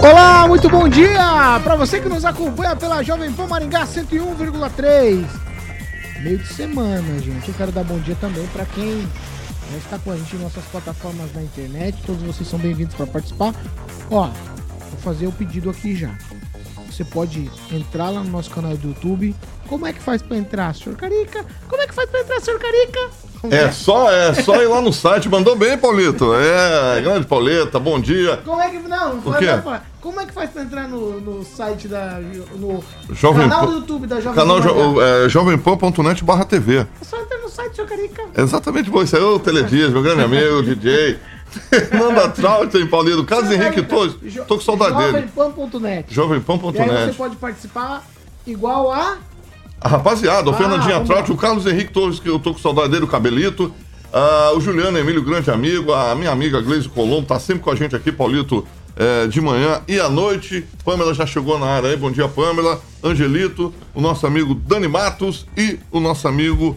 Olá, muito bom dia para você que nos acompanha pela Jovem Pan Maringá 101,3. Meio de semana, gente. Eu quero dar bom dia também para quem está com a gente em nossas plataformas na internet. Todos vocês são bem-vindos para participar. Ó, vou fazer o pedido aqui já. Você pode entrar lá no nosso canal do YouTube. Como é que faz para entrar, senhor Carica? Como é que faz para entrar, senhor Carica? É só, é só ir lá no site. Mandou bem, Paulito. É, grande Pauleta, bom dia. Como é que. Não, não O quê? falar. Como é que faz pra entrar no, no site da. No Jovem canal Pan- do YouTube da Jovem Canal Pan jo, é, jovempan.net barra TV. É só entrar no site, seu Carica. Exatamente, bom, isso aí é o Teledias, meu grande amigo, DJ. Nanda Trout, hein, Paulino? Carlos Henrique Torres, Jo- tô com saudade dele. Jovempan.net. E aí você Jovempan.net. pode participar igual a. A rapaziada, o Ah, Fernandinha lá. o Carlos Henrique Torres, que eu tô com saudade dele, o Cabelito. ah, o Juliano Emílio, grande amigo. A minha amiga Gleise Colombo, tá sempre com a gente aqui, Paulito, eh, de manhã e à noite. Pamela já chegou na área aí, bom dia, Pamela. Angelito, o nosso amigo Dani Matos e o nosso amigo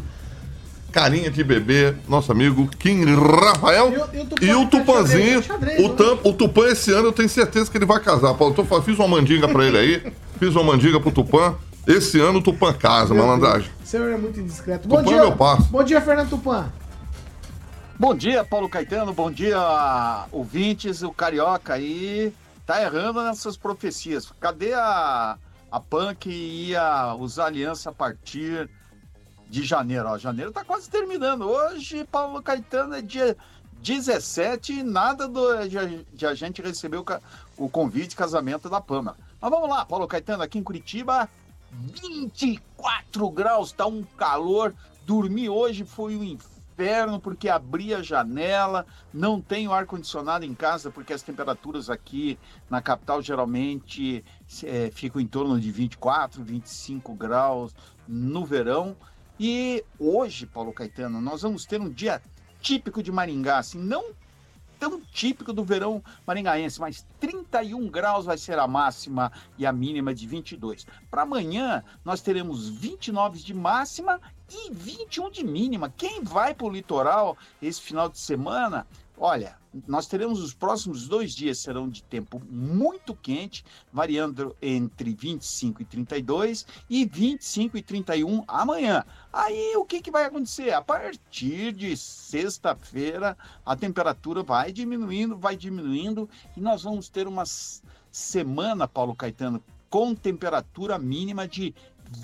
Carinha de Bebê, nosso amigo Kim Rafael. E o- Tupanzinho. O, tam, o Tupã esse ano eu tenho certeza que ele vai casar. Paulo, eu fiz uma mandinga pra ele aí. Fiz uma mandinga pro Tupã. Esse ano o Tupã casa, malandragem. O senhor é muito indiscreto. Tupã Bom é dia. meu passo. Bom dia, Fernando Tupã. Bom dia, Paulo Caetano. Bom dia, ouvintes. O Carioca aí tá errando nessas profecias. Cadê a, a PAN que ia usar aliança a partir de janeiro? Ó, janeiro tá quase terminando. Hoje, Paulo Caetano, é dia 17 e nada do, de, de a gente receber o, o convite de casamento da PAMA. Mas vamos lá, Paulo Caetano, aqui em Curitiba, 24 graus, tá um calor. Dormir hoje foi um inferno porque abri a janela, não tenho ar condicionado em casa porque as temperaturas aqui na capital geralmente eh, ficam em torno de 24, 25 graus no verão. E hoje, Paulo Caetano, nós vamos ter um dia típico de Maringá, assim, não tão típico do verão maringaense, mas 31 graus vai ser a máxima e a mínima de 22. Para amanhã, nós teremos 29 de máxima e 21 de mínima. Quem vai para o litoral esse final de semana, olha, nós teremos os próximos dois dias serão de tempo muito quente, variando entre 25 e 32 e 25 e 31 amanhã. Aí o que, que vai acontecer? A partir de sexta-feira, a temperatura vai diminuindo, vai diminuindo, e nós vamos ter uma semana, Paulo Caetano, com temperatura mínima de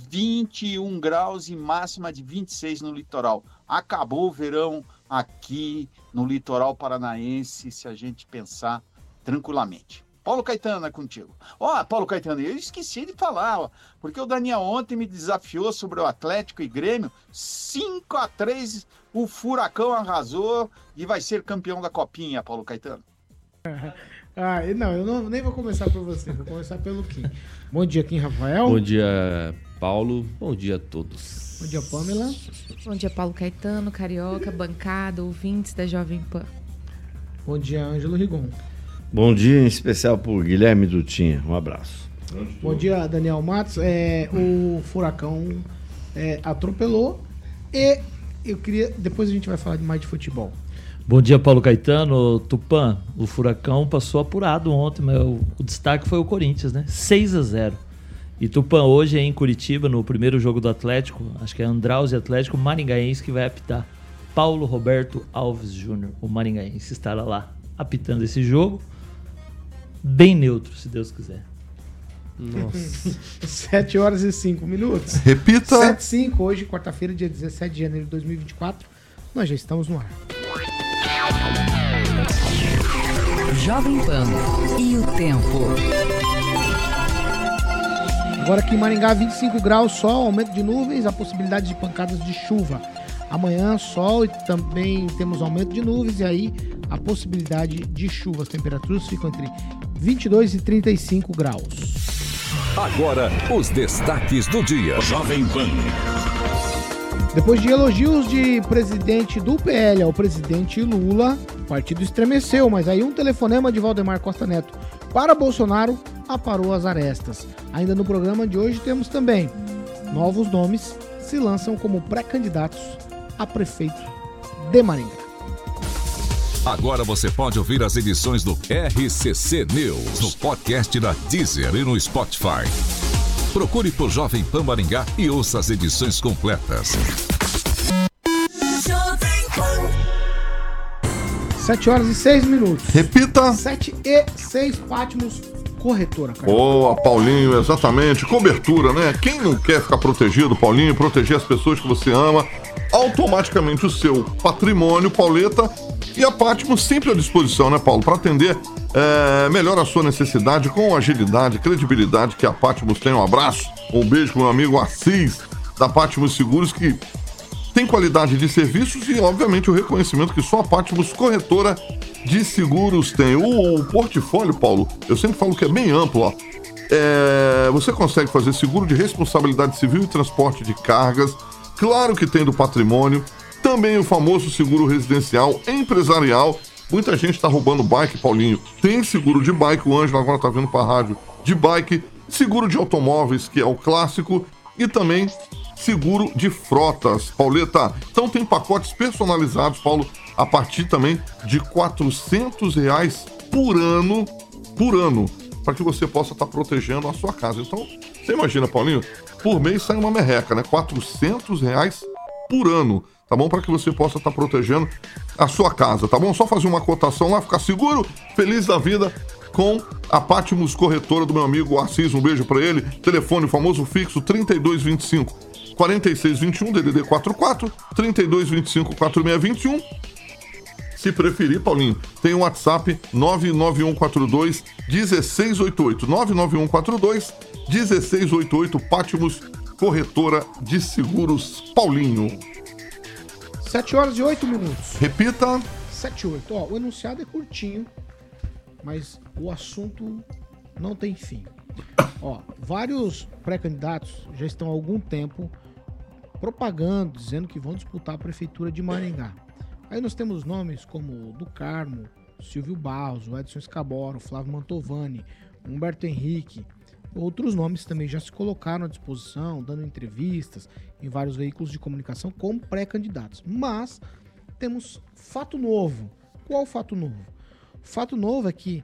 21 graus e máxima de 26 no litoral. Acabou o verão aqui no litoral paranaense, se a gente pensar tranquilamente. Paulo Caetano é contigo. Ó, Paulo Caetano, eu esqueci de falar, ó, porque o Daniel ontem me desafiou sobre o Atlético e Grêmio, 5 a 3 o Furacão arrasou e vai ser campeão da Copinha, Paulo Caetano. Ah, e não, eu não, nem vou começar por você, vou começar pelo Kim. Bom dia, Kim Rafael. Bom dia, Paulo. Bom dia a todos. Bom dia, Pamela. Bom dia, Paulo Caetano, Carioca, bancada, ouvintes da Jovem Pan. Bom dia, Ângelo Rigon. Bom dia em especial pro Guilherme Dutinha. Um abraço. Bom dia, Daniel Matos. É, o furacão é, atropelou e eu queria. Depois a gente vai falar mais de futebol. Bom dia, Paulo Caetano. Tupã, o Furacão passou apurado ontem, mas o, o destaque foi o Corinthians, né? 6 a 0 E Tupã hoje é em Curitiba, no primeiro jogo do Atlético, acho que é Andraus e Atlético Maringaense que vai apitar. Paulo Roberto Alves Júnior, o Maringaense, estará lá apitando esse jogo. Bem neutro, se Deus quiser. Nossa. 7 horas e 5 minutos. Repita. 7 e 5, hoje, quarta-feira, dia 17 de janeiro de 2024. Nós já estamos no ar. Jovem Pan e o tempo. Agora aqui em Maringá, 25 graus, sol, aumento de nuvens, a possibilidade de pancadas de chuva. Amanhã, sol e também temos aumento de nuvens, e aí a possibilidade de chuva. As temperaturas ficam entre 22 e 35 graus. Agora, os destaques do dia. Jovem Pan. Depois de elogios de presidente do PL ao presidente Lula, o partido estremeceu, mas aí um telefonema de Valdemar Costa Neto para Bolsonaro aparou as arestas. Ainda no programa de hoje temos também novos nomes se lançam como pré-candidatos a prefeito de Maringá. Agora você pode ouvir as edições do RCC News no podcast da Deezer e no Spotify. Procure por Jovem Pan Maringá e ouça as edições completas. 7 horas e 6 minutos. Repita. 7 e 6 Pátimos Corretora, cara. Boa, Paulinho, exatamente. Cobertura, né? Quem não quer ficar protegido, Paulinho, proteger as pessoas que você ama, automaticamente o seu patrimônio, Pauleta, e a Patmos sempre à disposição, né, Paulo, para atender é, melhor a sua necessidade com agilidade, credibilidade que a Patmos tem. Um abraço, um beijo pro meu amigo Assis, da Patmos Seguros, que tem qualidade de serviços e, obviamente, o reconhecimento que só a Patmos Corretora de Seguros tem. O, o portfólio, Paulo, eu sempre falo que é bem amplo, ó. É, você consegue fazer seguro de responsabilidade civil e transporte de cargas, claro que tem do patrimônio, também o famoso seguro residencial empresarial. Muita gente está roubando bike, Paulinho. Tem seguro de bike, o Ângelo agora está vindo para a rádio de bike, seguro de automóveis, que é o clássico, e também seguro de frotas, Pauleta. Então tem pacotes personalizados, Paulo, a partir também de 400 reais por ano, por ano, para que você possa estar tá protegendo a sua casa. Então, você imagina, Paulinho, por mês sai uma merreca, né? 400 reais por ano, tá bom? Para que você possa estar tá protegendo a sua casa, tá bom? Só fazer uma cotação lá, ficar seguro, feliz da vida com a Patmos Corretora do meu amigo Assis. Um beijo para ele. Telefone famoso fixo 3225 4621 DDD 44 3225 4621. Se preferir, Paulinho, tem o WhatsApp 99142 1688. 99142 1688 Patmos Corretora de Seguros Paulinho. 7 horas e 8 minutos. Repita. 7 e 8. Ó, o enunciado é curtinho, mas o assunto não tem fim. Ó, vários pré-candidatos já estão há algum tempo propagando, dizendo que vão disputar a prefeitura de Maringá. Aí nós temos nomes como do Carmo, Silvio Barros, o Edson Escaboro, Flávio Mantovani, Humberto Henrique. Outros nomes também já se colocaram à disposição, dando entrevistas em vários veículos de comunicação como pré-candidatos. Mas temos fato novo. Qual fato novo? O fato novo é que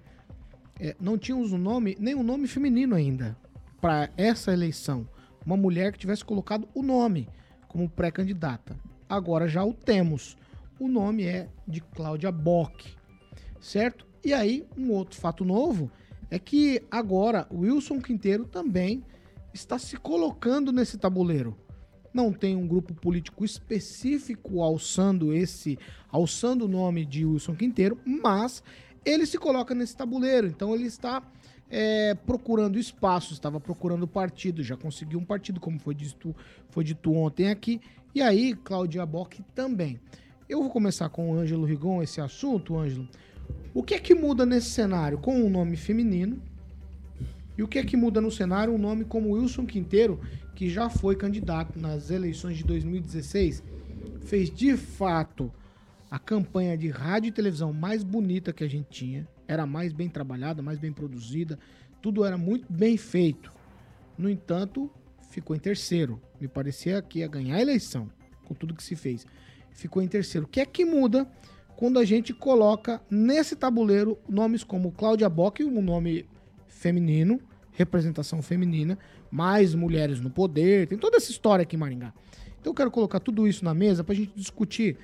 é, não tínhamos um nome, nem um nome feminino ainda para essa eleição. Uma mulher que tivesse colocado o nome como pré-candidata. Agora já o temos. O nome é de Cláudia Bock, certo? E aí, um outro fato novo é que agora Wilson Quinteiro também está se colocando nesse tabuleiro. Não tem um grupo político específico alçando esse, alçando o nome de Wilson Quinteiro, mas ele se coloca nesse tabuleiro. Então ele está é, procurando espaço, estava procurando partido, já conseguiu um partido, como foi dito, foi dito ontem aqui. E aí, Cláudia Bock também. Eu vou começar com o Ângelo Rigon esse assunto, Ângelo. O que é que muda nesse cenário com um nome feminino? E o que é que muda no cenário um nome como Wilson Quinteiro, que já foi candidato nas eleições de 2016, fez de fato a campanha de rádio e televisão mais bonita que a gente tinha, era mais bem trabalhada, mais bem produzida, tudo era muito bem feito. No entanto, ficou em terceiro. Me parecia que ia ganhar a eleição, com tudo que se fez. Ficou em terceiro. O que é que muda quando a gente coloca nesse tabuleiro nomes como Cláudia Bock, um nome feminino, representação feminina, mais mulheres no poder, tem toda essa história aqui em Maringá. Então eu quero colocar tudo isso na mesa para a gente discutir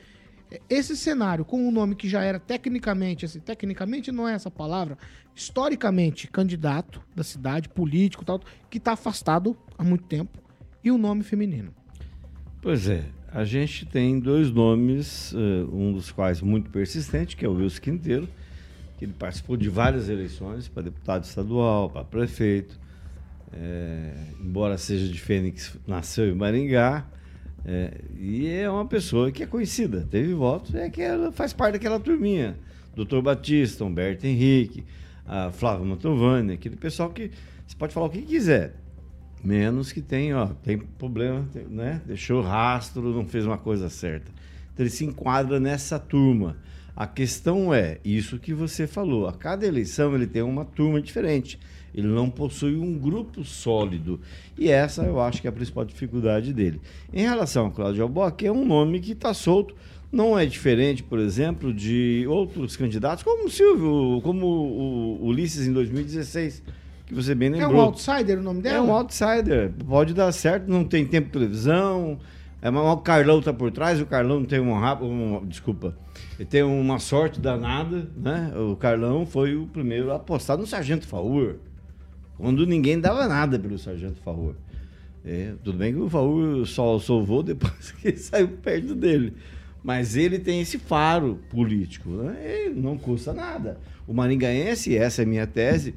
esse cenário com um nome que já era tecnicamente, assim, tecnicamente não é essa palavra, historicamente candidato da cidade, político tal, que está afastado há muito tempo, e o um nome feminino. Pois é, a gente tem dois nomes, uh, um dos quais muito persistente, que é o Wilson Quinteiro, que ele participou de várias eleições para deputado estadual, para prefeito, é, embora seja de Fênix, nasceu em Maringá, é, e é uma pessoa que é conhecida, teve votos, é que ela faz parte daquela turminha Doutor Batista, Humberto Henrique, a Flávio Mantovani, aquele pessoal que você pode falar o que quiser. Menos que tem, ó, tem problema, tem, né? Deixou rastro, não fez uma coisa certa. Então ele se enquadra nessa turma. A questão é isso que você falou. A cada eleição ele tem uma turma diferente. Ele não possui um grupo sólido. E essa eu acho que é a principal dificuldade dele. Em relação ao Cláudio Albuquerque, é um nome que está solto. Não é diferente, por exemplo, de outros candidatos, como o Silvio, como o Ulisses em 2016, que você bem É lembrou. um outsider o nome dela? É um outsider. Pode dar certo, não tem tempo de televisão. É, mas o Carlão tá por trás, o Carlão tem um um Desculpa. Ele tem uma sorte danada, né? O Carlão foi o primeiro a apostar no Sargento Faur. Quando ninguém dava nada pelo Sargento Faur. É, tudo bem que o Faur só salvou depois que saiu perto dele. Mas ele tem esse faro político. Né? Não custa nada. O Maringaense, essa é a minha tese,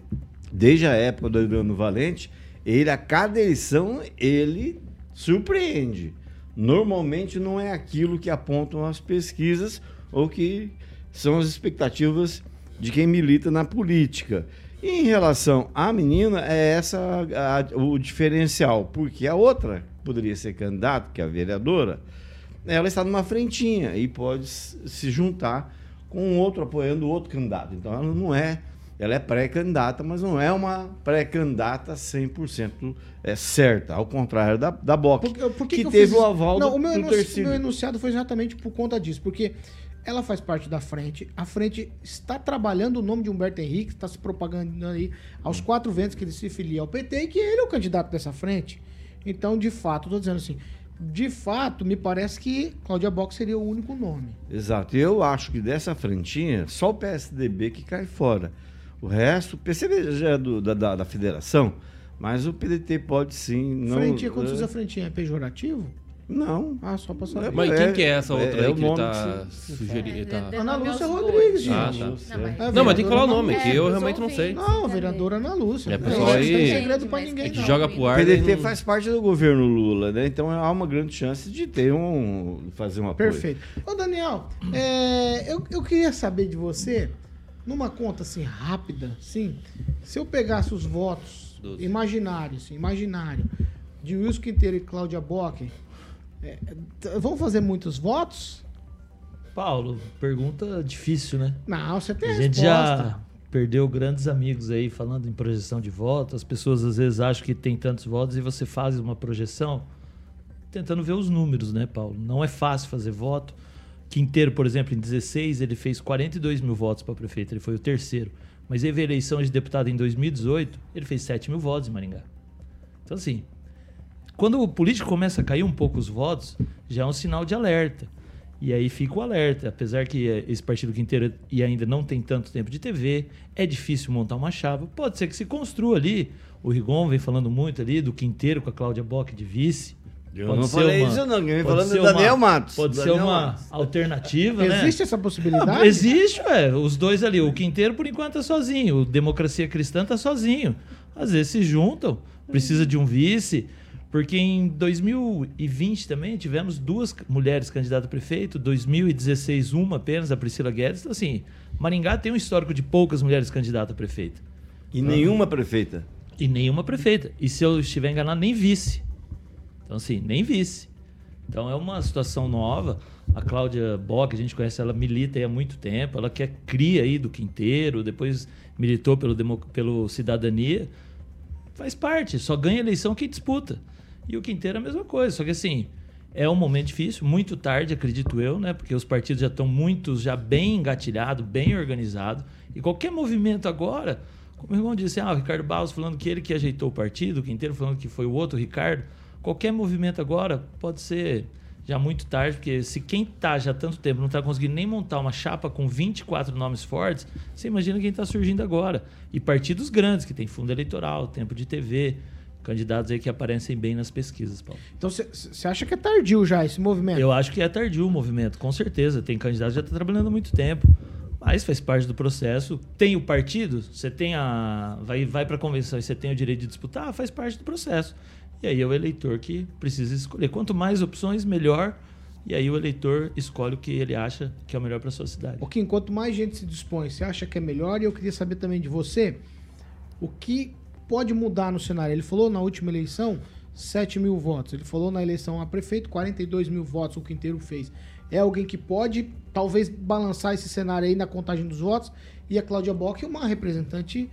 desde a época do Adriano Valente, ele, a cada eleição, ele surpreende. Normalmente não é aquilo que apontam as pesquisas ou que são as expectativas de quem milita na política. E em relação à menina, é essa a- o diferencial, porque a outra poderia ser candidata, que é a vereadora, ela está numa frentinha e pode se juntar com outro apoiando outro candidato. Então ela não é, ela é pré-candidata, mas não é uma pré-candidata 100% é, certa, ao contrário da, da BOC, Por, por que, que, que teve fiz o aval Não, do, o meu, do enunci- Tercílio. meu enunciado foi exatamente por conta disso, porque ela faz parte da frente, a frente está trabalhando o nome de Humberto Henrique, está se propagando aí aos quatro ventos que ele se filia ao PT e que ele é o candidato dessa frente. Então, de fato, estou dizendo assim, de fato, me parece que Cláudia Box seria o único nome. Exato. Eu acho que dessa frentinha, só o PSDB que cai fora. O resto, o PCB já é do- da, da, da federação, mas o PDT pode sim. Não, frentinha, quando você é, usa frentinha, é pejorativo? Não. Ah, só pra saber. Mas quem que é essa outra é aí o que ele tá que sugerindo? Tá... Ana Lúcia Rodrigues. Ah, gente. tá. Não, mas- É Não, mas tem que falar o nome, que eu É, realmente não sei. Não, vereadora Ana Lúcia. É, Não, pessoal aí- tem segredo pra ninguém, A gente não. joga pro O ar. PDT daí não- faz parte do governo Lula, né? Então há uma grande chance de ter um. fazer um apoio. Perfeito. Ô, Daniel, é, eu, eu queria saber de você, numa conta assim, rápida, sim, se eu pegasse os votos Doze. imaginários, assim, imaginário, de Wilson Quinteiro e Cláudia Bock, é, vamos fazer muitos votos? Paulo, pergunta difícil, né? Não, você tem A gente resposta. já perdeu grandes amigos aí falando em projeção de votos. As pessoas às vezes acham que tem tantos votos e você faz uma projeção tentando ver os números, né, Paulo? Não é fácil fazer voto. Quinteiro, por exemplo, em 16, ele fez 42 mil votos para prefeito, ele foi o terceiro. Mas teve eleição de deputado em 2018, ele fez 7 mil votos em Maringá. Então, assim, quando o político começa a cair um pouco os votos, já é um sinal de alerta. E aí fica o alerta. Apesar que eh, esse partido quinteiro e ainda não tem tanto tempo de TV, é difícil montar uma chapa. Pode ser que se construa ali. O Rigon vem falando muito ali do quinteiro com a Cláudia Bock de vice. Eu Pode não ser falei uma- isso, não. Quem falando ser é Daniel uma- Matos. Pode ser Daniel uma Matos. alternativa, né? Existe essa possibilidade? Não, existe, ué. Os dois ali. O Quinteiro, por enquanto, tá sozinho. O Democracia Cristã tá sozinho. Às vezes se juntam, precisa de um vice. Porque em 2020 também tivemos duas mulheres candidatas a prefeito, 2016 uma apenas, a Priscila Guedes. Então, assim, Maringá tem um histórico de poucas mulheres candidatas a prefeito. E nenhuma prefeita. E nenhuma prefeita. E se eu estiver enganado, nem vice. Então, assim, nem vice. Então é uma situação nova. A Cláudia Bock, a gente conhece ela, milita aí há muito tempo. Ela que é cria aí do Quinteiro, depois militou pelo, pelo Cidadania. Faz parte, só ganha eleição quem disputa. E o Quinteiro é a mesma coisa. Só que assim, é um momento difícil, muito tarde, acredito eu, né? Porque os partidos já estão muitos já bem engatilhados, bem organizados. E qualquer movimento agora, como o irmão disse, ah, o Ricardo Barros falando que ele que ajeitou o partido, o Quinteiro falando que foi o outro Ricardo. Qualquer movimento agora pode ser já muito tarde, porque se quem tá já há tanto tempo não está conseguindo nem montar uma chapa com 24 nomes fortes, você imagina quem está surgindo agora. E partidos grandes, que tem fundo eleitoral, tempo de TV, candidatos aí que aparecem bem nas pesquisas, Paulo. Então você acha que é tardio já esse movimento? Eu acho que é tardio o movimento, com certeza. Tem candidato que já está trabalhando há muito tempo. Mas faz parte do processo. Tem o partido, você tem a. Vai, vai para a convenção e você tem o direito de disputar, faz parte do processo. E aí é o eleitor que precisa escolher. Quanto mais opções, melhor. E aí o eleitor escolhe o que ele acha que é o melhor para sua cidade. Porque enquanto mais gente se dispõe, você acha que é melhor? E eu queria saber também de você o que pode mudar no cenário. Ele falou na última eleição 7 mil votos. Ele falou na eleição a prefeito 42 mil votos o Quinteiro fez. É alguém que pode talvez balançar esse cenário aí na contagem dos votos. E a Cláudia Bock é uma representante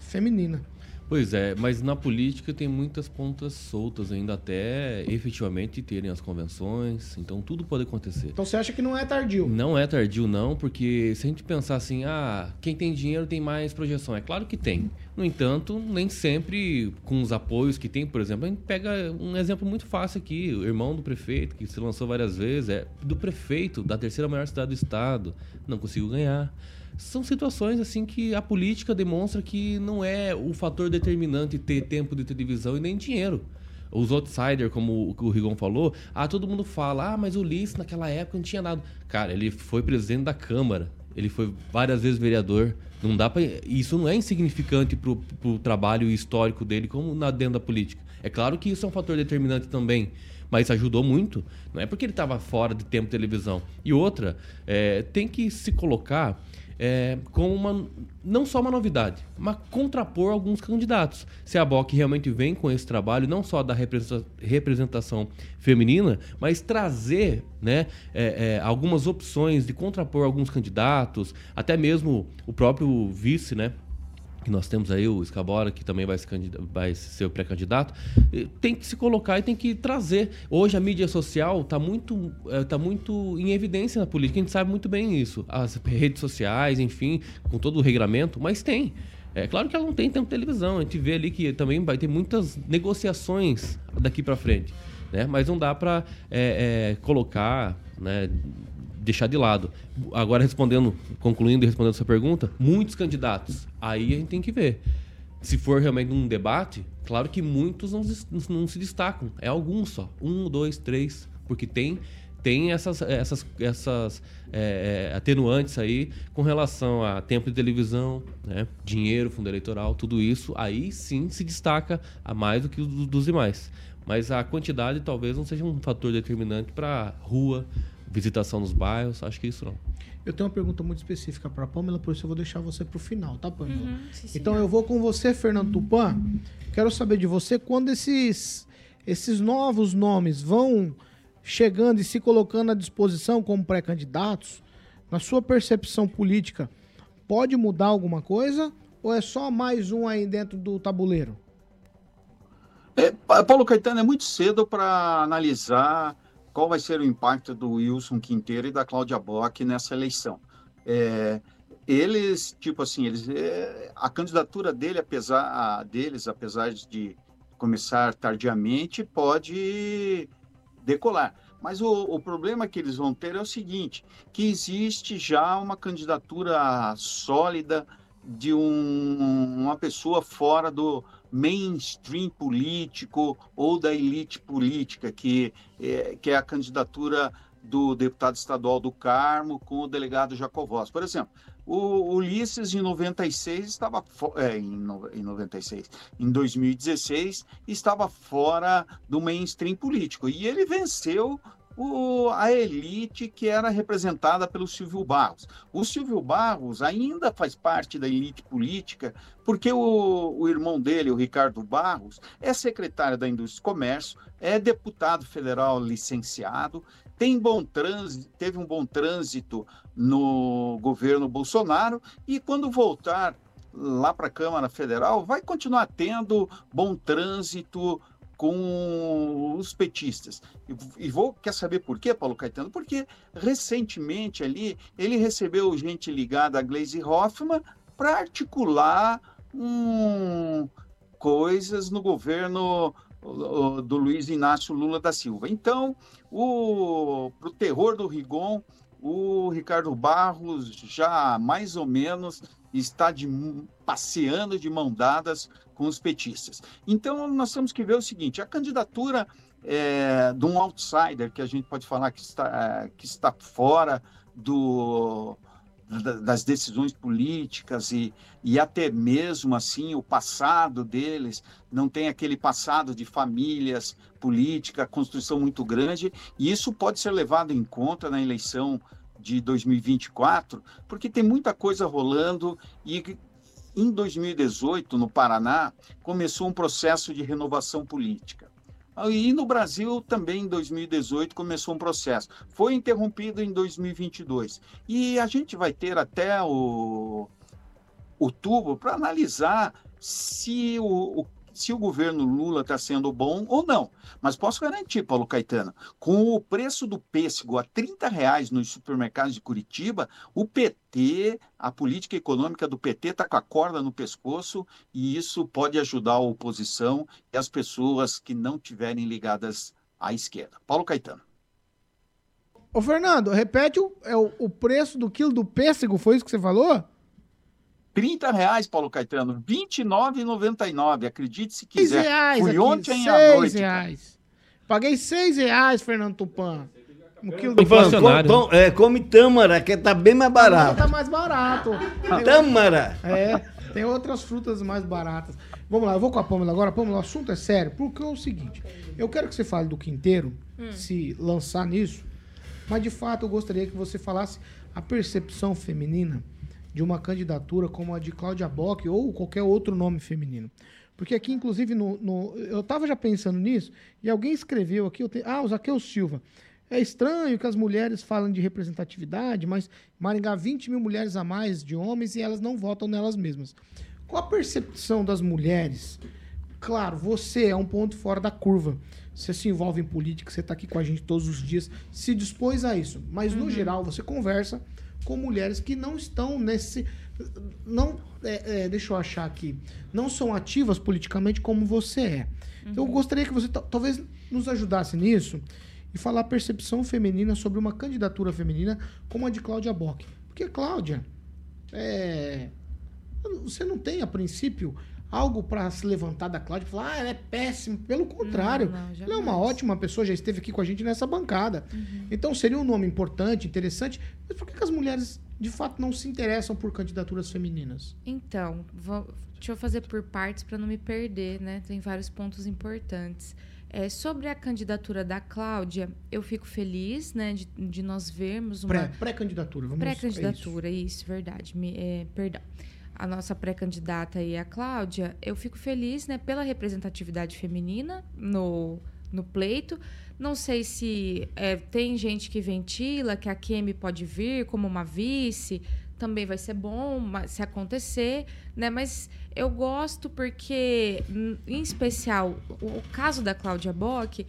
feminina. Pois é, mas na política tem muitas pontas soltas ainda até efetivamente terem as convenções, então tudo pode acontecer. Então você acha que não é tardio? Não é tardio não, porque se a gente pensar assim, ah, quem tem dinheiro tem mais projeção, é claro que tem. No entanto, nem sempre com os apoios que tem, por exemplo, a gente pega um exemplo muito fácil aqui, o irmão do prefeito, que se lançou várias vezes, é do prefeito da terceira maior cidade do estado, não conseguiu ganhar são situações assim que a política demonstra que não é o fator determinante ter tempo de televisão e nem dinheiro. Os outsiders, como o Rigon falou, ah, todo mundo fala, ah, mas o Ulisses naquela época não tinha nada. Cara, ele foi presidente da Câmara, ele foi várias vezes vereador. Não dá para Isso não é insignificante pro, pro trabalho histórico dele como na dentro da política. É claro que isso é um fator determinante também mas ajudou muito. Não é porque ele estava fora de tempo de televisão. E outra, é, tem que se colocar é, uma, não só uma novidade, mas contrapor alguns candidatos. Se a BOC realmente vem com esse trabalho, não só da representação feminina, mas trazer né, é, é, algumas opções de contrapor alguns candidatos, até mesmo o próprio vice, né? Que nós temos aí o Escabora, que também vai, se vai ser o pré-candidato, tem que se colocar e tem que trazer. Hoje a mídia social está muito, é, tá muito em evidência na política, a gente sabe muito bem isso. As redes sociais, enfim, com todo o regramento, mas tem. É claro que ela não tem tempo de televisão, a gente vê ali que também vai ter muitas negociações daqui para frente. Né? Mas não dá para é, é, colocar né, deixar de lado. Agora, respondendo, concluindo e respondendo a sua pergunta, muitos candidatos. Aí a gente tem que ver. Se for realmente um debate, claro que muitos não, não se destacam. É alguns só. Um, dois, três. Porque tem tem essas, essas, essas é, é, atenuantes aí com relação a tempo de televisão, né? dinheiro, fundo eleitoral, tudo isso, aí sim se destaca a mais do que os dos demais. Mas a quantidade talvez não seja um fator determinante para rua, visitação nos bairros, acho que isso não. Eu tenho uma pergunta muito específica para a Pamela, por isso eu vou deixar você para o final, tá, Pamela? Uhum, então eu vou com você, Fernando Tupan. Quero saber de você quando esses, esses novos nomes vão chegando e se colocando à disposição como pré-candidatos, na sua percepção política, pode mudar alguma coisa ou é só mais um aí dentro do tabuleiro? É, Paulo Caetano, é muito cedo para analisar qual vai ser o impacto do Wilson Quinteiro e da Cláudia Bock nessa eleição. É, eles, tipo assim, eles, é, a candidatura dele, apesar deles, apesar de começar tardiamente, pode decolar. Mas o, o, problema que eles vão ter é o seguinte: que existe já uma candidatura sólida de um, uma pessoa fora do, mainstream político ou da elite política, que é, que é a candidatura do deputado estadual do Carmo com o delegado Jacovós. Por exemplo, o Ulisses em 96 estava é, em, em 96, em 2016 estava fora do mainstream político e ele venceu o, a elite que era representada pelo Silvio Barros. O Silvio Barros ainda faz parte da elite política, porque o, o irmão dele, o Ricardo Barros, é secretário da Indústria e Comércio, é deputado federal licenciado, tem bom trânsito, teve um bom trânsito no governo Bolsonaro e quando voltar lá para a Câmara Federal vai continuar tendo bom trânsito com os petistas. E vou quer saber por quê, Paulo Caetano? Porque recentemente ali ele recebeu gente ligada a Glaze Hoffman para articular um, coisas no governo do Luiz Inácio Lula da Silva. Então, o pro terror do Rigon, o Ricardo Barros já mais ou menos está de, passeando de mão dadas com os petistas. Então, nós temos que ver o seguinte: a candidatura é, de um outsider, que a gente pode falar que está, é, que está fora do, das decisões políticas e, e até mesmo assim o passado deles não tem aquele passado de famílias, política, construção muito grande, e isso pode ser levado em conta na eleição de 2024, porque tem muita coisa rolando e em 2018, no Paraná, começou um processo de renovação política. E no Brasil também em 2018 começou um processo. Foi interrompido em 2022. E a gente vai ter até o outubro para analisar se o, o- se o governo Lula está sendo bom ou não. Mas posso garantir, Paulo Caetano, com o preço do pêssego a 30 reais nos supermercados de Curitiba, o PT, a política econômica do PT está com a corda no pescoço e isso pode ajudar a oposição e as pessoas que não tiverem ligadas à esquerda. Paulo Caetano. Ô, Fernando, repete o, é o, o preço do quilo do pêssego, foi isso que você falou? 30 reais, Paulo Caetano, R$ 29,99, acredite se 6 quiser. reais Fui aqui, ontem à 6 noite. cara. reais. Paguei 6 reais, Fernando Tupan. Um quilo do Inflacionário. com- é, come tâmara, que tá bem mais barato. tá mais barato. Tâmara! É, tem outras frutas mais baratas. Vamos lá, eu vou com a Pâmela agora. Pâmela, o assunto é sério, porque é o seguinte: eu quero que você fale do quinteiro, se lançar nisso, mas de fato eu gostaria que você falasse a percepção feminina de uma candidatura como a de Cláudia Bock ou qualquer outro nome feminino. Porque aqui, inclusive, no, no- eu estava já pensando nisso, e alguém escreveu aqui, eu te- ah, o Zaqueu Silva. É estranho que as mulheres falam de representatividade, mas Maringá 20 mil mulheres a mais de homens e elas não votam nelas mesmas. Qual a percepção das mulheres? Claro, você é um ponto fora da curva. Você se envolve em política, você está aqui com a gente todos os dias, se dispôs a isso. Mas, no geral, você conversa com mulheres que não estão nesse. Não, é, é, deixa eu achar aqui. Não são ativas politicamente como você é. Então, eu gostaria que você ta- talvez nos ajudasse nisso e falar a percepção feminina sobre uma candidatura feminina como a de Cláudia Bock. Porque, Cláudia, é, você não tem, a princípio, algo para se levantar da Cláudia e falar, ah, ela é péssima. Pelo contrário, não, ela é uma ótima pessoa, já esteve aqui com a gente nessa bancada. Então seria um nome importante, interessante. Mas por que, que as mulheres, de fato, não se interessam por candidaturas femininas? Então, vou- deixa eu fazer por partes para não me perder, né? Tem vários pontos importantes. É, sobre a candidatura da Cláudia, eu fico feliz, né, de, de nós vermos uma Pré- Pré-candidatura, vamos é isso. pré-candidatura, isso. verdade. Me- é, perdão. A nossa pré-candidata aí, a Cláudia, eu fico feliz, né, pela representatividade feminina no, no pleito. Não sei se é, tem gente que ventila que a Kemi pode vir como uma vice, também vai ser bom se acontecer, né? Mas eu gosto porque, em especial, o, o caso da Cláudia Bock,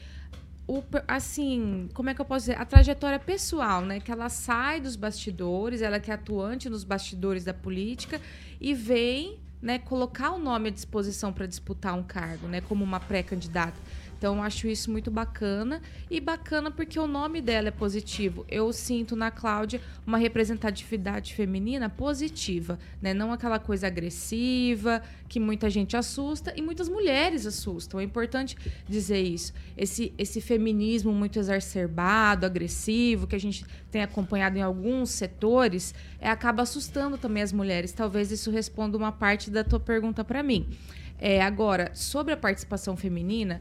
o, assim, como é que eu posso dizer? A trajetória pessoal, né? Que ela sai dos bastidores, ela que é atuante nos bastidores da política e vem, né, colocar o nome à disposição para disputar um cargo, né, como uma pré-candidata. Então, acho isso muito bacana. E bacana porque o nome dela é positivo. Eu sinto na Cláudia uma representatividade feminina positiva, né? Não aquela coisa agressiva que muita gente assusta e muitas mulheres assustam. É importante dizer isso. Esse, esse feminismo muito exacerbado, agressivo, que a gente tem acompanhado em alguns setores, é, acaba assustando também as mulheres. Talvez isso responda uma parte da tua pergunta para mim. É, agora, sobre a participação feminina,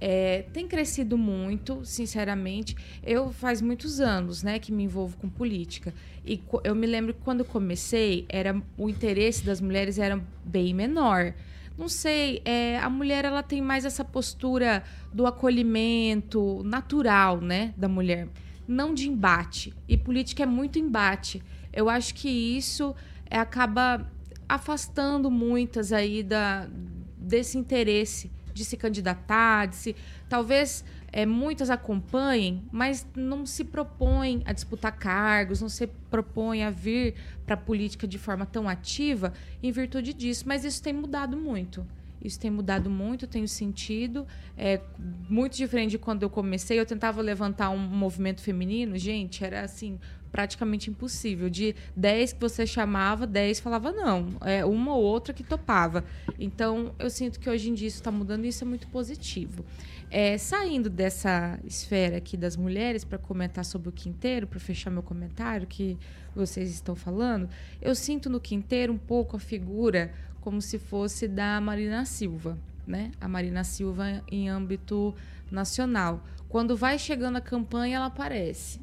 é, tem crescido muito, sinceramente. Eu faz muitos anos, né, que me envolvo com política. E eu me lembro que quando comecei, era o interesse das mulheres era bem menor. Não sei, é, a mulher ela tem mais essa postura do acolhimento natural, né, da mulher, não de embate. E política é muito embate. Eu acho que isso é, acaba afastando muitas aí da, desse interesse de se candidatar, de se talvez é, muitas acompanhem, mas não se propõem a disputar cargos, não se propõem a vir para a política de forma tão ativa em virtude disso. Mas isso tem mudado muito. Isso tem mudado muito, tenho sentido. É muito diferente de quando eu comecei. Eu tentava levantar um movimento feminino, gente, era assim, praticamente impossível. De 10 que você chamava, 10 falava não. É uma ou outra que topava. Então, eu sinto que hoje em dia isso está mudando e isso é muito positivo. É, saindo dessa esfera aqui das mulheres para comentar sobre o quinteiro, para fechar meu comentário que vocês estão falando, eu sinto no quinteiro um pouco a figura como se fosse da Marina Silva, né? A Marina Silva em âmbito nacional. Quando vai chegando a campanha, ela aparece.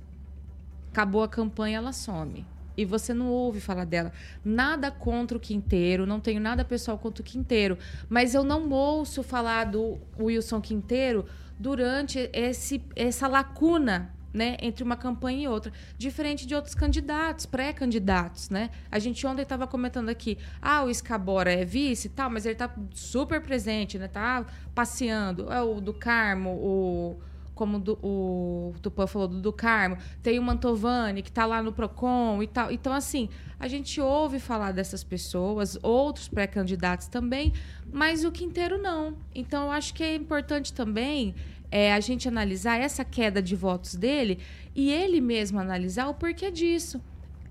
Acabou a campanha, ela some. E você não ouve falar dela. Nada contra o Quinteiro, não tenho nada pessoal contra o Quinteiro. Mas eu não ouço falar do Wilson Quinteiro durante esse, essa lacuna né, entre uma campanha e outra, diferente de outros candidatos, pré-candidatos, né? A gente ontem estava comentando aqui, ah, o Escabora é vice tal, mas ele está super presente, né? Tá passeando. É o do Carmo, o como do, o Tupã falou do, do Carmo, tem o Mantovani que está lá no Procon e tal. Então assim, a gente ouve falar dessas pessoas, outros pré-candidatos também, mas o Quinteiro não. Então eu acho que é importante também é, a gente analisar essa queda de votos dele e ele mesmo analisar o porquê disso.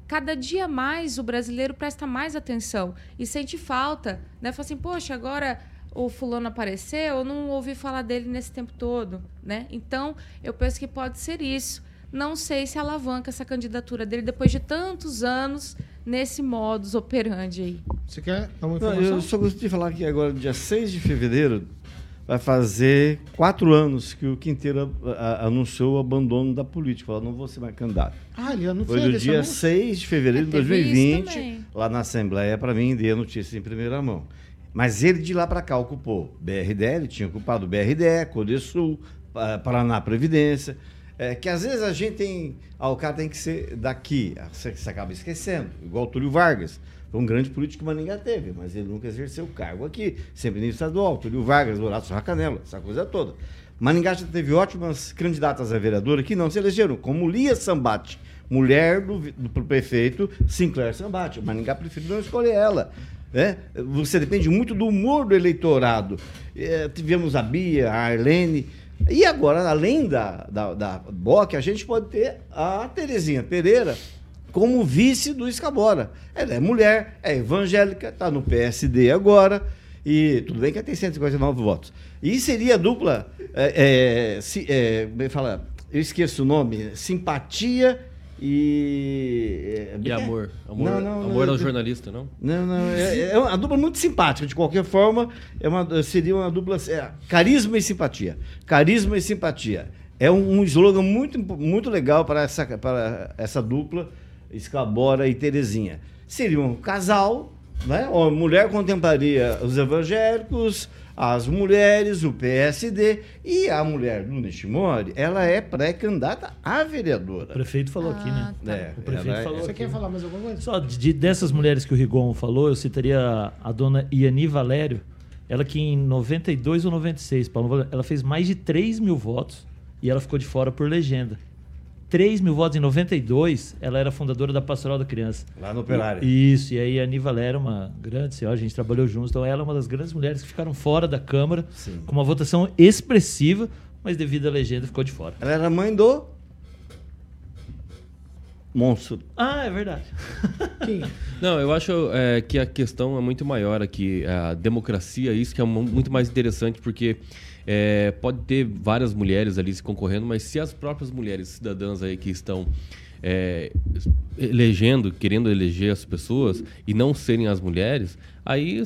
Cada dia mais o brasileiro presta mais atenção e sente falta, né? Fala assim, poxa, agora o fulano apareceu, eu não ouvi falar dele nesse tempo todo, né? Então, eu penso que pode ser isso. Não sei se alavanca essa candidatura dele depois de tantos anos nesse modus operandi aí. Você quer dar uma Não, informação? eu só gostaria de falar que agora, dia 6 de fevereiro, vai fazer quatro anos que o Quinteiro a- a- anunciou o abandono da política. Falou, não vou ser mais candidato. Ah, ele não Foi no dia anúncio? 6 de fevereiro de É, isso 2020, também. lá na Assembleia, para mim, dei a notícia em primeira mão. Mas ele de lá para cá ocupou BRDE, ele tinha ocupado BRDE, Codesul, Pa- Paraná Previdência. É, que às vezes a gente tem. Ah, o cara tem que ser daqui. Ah, Você, acaba esquecendo. Igual o Túlio Vargas. Foi um grande político que Maningá teve, mas ele nunca exerceu cargo aqui. Sempre nível estadual. Túlio Vargas, Horácio Racanelo, essa coisa toda. Maningá já teve ótimas candidatas a vereadora que não se elegeram, como Lia Sambate, mulher do, do prefeito Sinclair Sambate. Maningá preferiu não escolher ela. Né? Você depende muito do humor do eleitorado. Eh, tivemos a Bia, a Arlene. E agora, além da, da, da BOC, a gente pode ter a Terezinha Pereira como vice do Escabora. Ela é mulher, é evangélica, está no PSD agora. E tudo bem que ela tem 159 votos. E seria a dupla. É, é, se- é, é fala? Eu esqueço o nome. Simpatia e. é, E amor. Amor, Não, não, amor não, ao jornalista, não? não, não, é, é uma dupla muito simpática, de qualquer forma, é uma, seria uma dupla. é, carisma e simpatia. Carisma e simpatia. É um, um slogan muito, muito legal para essa, para essa dupla, Escabora e Terezinha. Seria um casal, né? A mulher contemplaria os evangélicos, as mulheres, o PSD, e a mulher do Nishimori, ela é pré-candidata a O vereadora. prefeito falou aqui, né? tá. É, O prefeito é- falou Você aqui. quer falar mais alguma coisa? Só de, dessas mulheres que o Rigon falou, eu citaria a dona Iani Valério. Ela que em 92 ou 96, Paulo, Valério, ela fez mais de 3 mil votos e ela ficou de fora por legenda. 3 mil votos em 92, ela era fundadora da Pastoral da Criança. Lá no Operário. Isso, e aí a Valério é uma grande senhora, a gente trabalhou juntos, então ela é uma das grandes mulheres que ficaram fora da Câmara, Sim. com uma votação expressiva, mas devido à legenda ficou de fora. Ela era mãe do. Monstro. Ah, é verdade. Quem? Não, eu acho é, que a questão é muito maior aqui. A democracia, isso que é mu- muito mais interessante, porque é, pode ter várias mulheres ali se concorrendo, mas se as próprias mulheres cidadãs aí que estão é, elegendo, querendo eleger as pessoas e não serem as mulheres, aí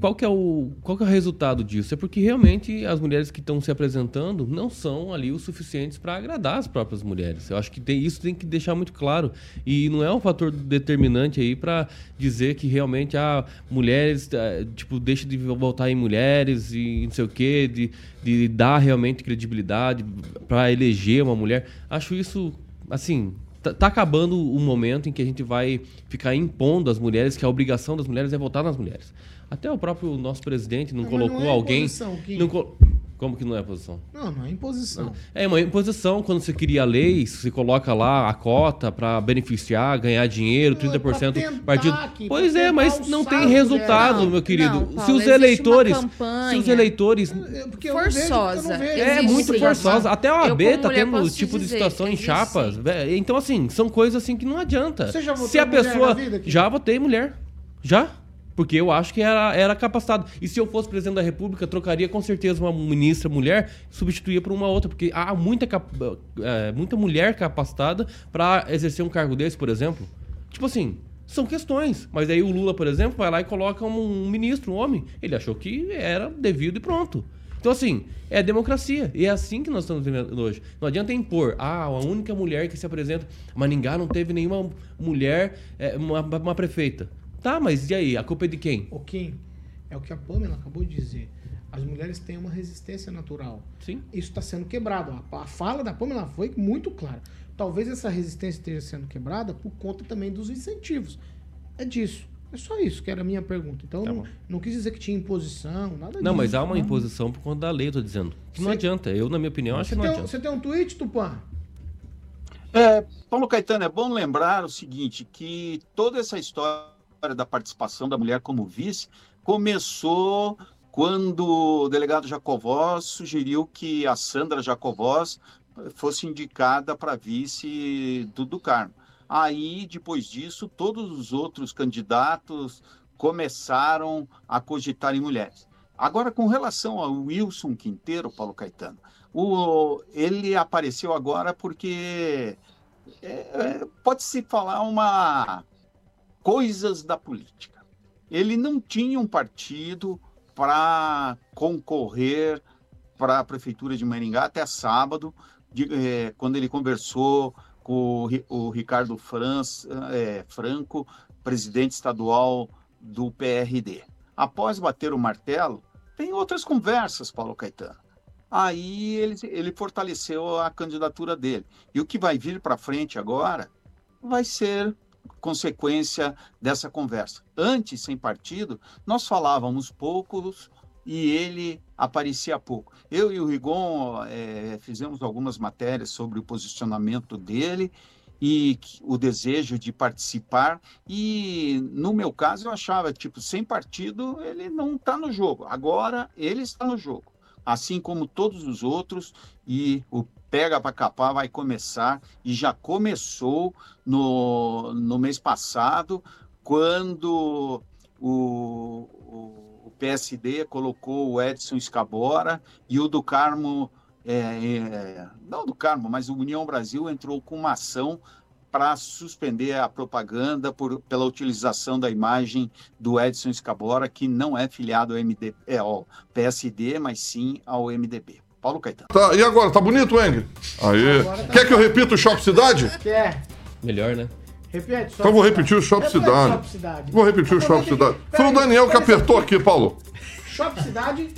qual que é o qual que é o resultado disso? É porque realmente as mulheres que estão se apresentando não são ali o suficientes para agradar as próprias mulheres. Eu acho que tem, isso tem que deixar muito claro e não é um fator determinante aí para dizer que realmente a mulheres eh, tipo deixa de votar em mulheres e não sei o quê, de, de dar realmente credibilidade para eleger uma mulher. Acho isso assim Tá, tá acabando o momento em que a gente vai ficar impondo às mulheres que a obrigação das mulheres é votar nas mulheres. Até o próprio nosso presidente não Não, colocou não é alguém. imposição, Kim. não col- Como que não é posição? Não, não é imposição. É uma imposição quando você cria leis, se coloca lá a cota para beneficiar, ganhar dinheiro, 30% tentar partido. aqui, Pois é, mas não tem as resultado, meu querido. Não, se Paulo, os existe uma eleitores, se os eleitores É, porque eu não vejo- eu não Forçosa. vejo é muito sim. forçosa. Até a OAB tá tendo te tipo de dizer, situação em chapas. Então, assim, são coisas assim que não adianta. Você já votou Se a pessoa. na vida aqui? Já votei mulher. Já? Porque eu acho que era, era capacitado. E se eu fosse presidente da República, trocaria com certeza uma ministra mulher, substituía por uma outra. Porque há muita, é, muita mulher capacitada para exercer um cargo desse, por exemplo. Tipo assim, são questões. Mas aí o Lula, por exemplo, vai lá e coloca um, um ministro, um homem. Ele achou que era devido e pronto. Então, assim, é democracia. E é assim que nós estamos vivendo hoje. Não adianta impor, ah, a única mulher que se apresenta. Maningá não teve nenhuma mulher, é, uma, uma prefeita. Tá, mas e aí? A culpa é de quem? O Kim, é o que a Pamela acabou de dizer. As mulheres têm uma resistência natural. Sim. Isso está sendo quebrado. A, a fala da Pamela foi muito clara. Talvez essa resistência esteja sendo quebrada por conta também dos incentivos. É disso. É só isso que era a minha pergunta. Então, Tá não, não quis dizer que tinha imposição, nada disso. Não, mas há uma Não. imposição por conta da lei, eu tô dizendo. Que não adianta. Eu, na minha opinião, acho que não um- adianta. você tem um tweet, Tupã? É, Paulo Caetano, é bom lembrar o seguinte, que toda essa história da participação da mulher como vice começou quando o delegado Jacovós sugeriu que a Sandra Jacovós fosse indicada para vice do, do Carmo. Aí, depois disso, todos os outros candidatos começaram a cogitar em mulheres. Agora, com relação ao Wilson Quinteiro, Paulo Caetano, o, ele apareceu agora porque é, é, pode-se falar uma coisas da política. Ele não tinha um partido para concorrer para a prefeitura de Maringá até sábado, de- é, quando ele conversou com o, o Ricardo Franz- é, Franco, presidente estadual do PRD. Após bater o martelo, tem outras conversas, Paulo Caetano. Aí ele, ele fortaleceu a candidatura dele. E o que vai vir para frente agora vai ser consequência dessa conversa. Antes, sem partido, nós falávamos poucos e ele aparecia pouco. Eu e o Rigon eh, fizemos algumas matérias sobre o posicionamento dele e o desejo de participar. E no meu caso, eu achava tipo sem partido ele não está no jogo. Agora ele está no jogo, assim como todos os outros. E o pega para capar vai começar e já começou no, no mês passado, quando o, o, o PSD colocou o Edson Escabora e o do Carmo, é, é, não do Carmo, mas o União Brasil entrou com uma ação para suspender a propaganda por, pela utilização da imagem do Edson Escabora, que não é filiado ao, MD, é, ao PSD, mas sim ao MDB. Paulo Caetano. Tá, e agora, tá bonito, Eng? Aí. Agora tá Quer que eu repita o Shop Cidade? Quer? Melhor, né? Repete. Então vou repetir o Shop Cidade. Shop Cidade. Vou repetir o Shop Cidade. que- Foi o Daniel que apertou aqui, Paulo. Shop Cidade,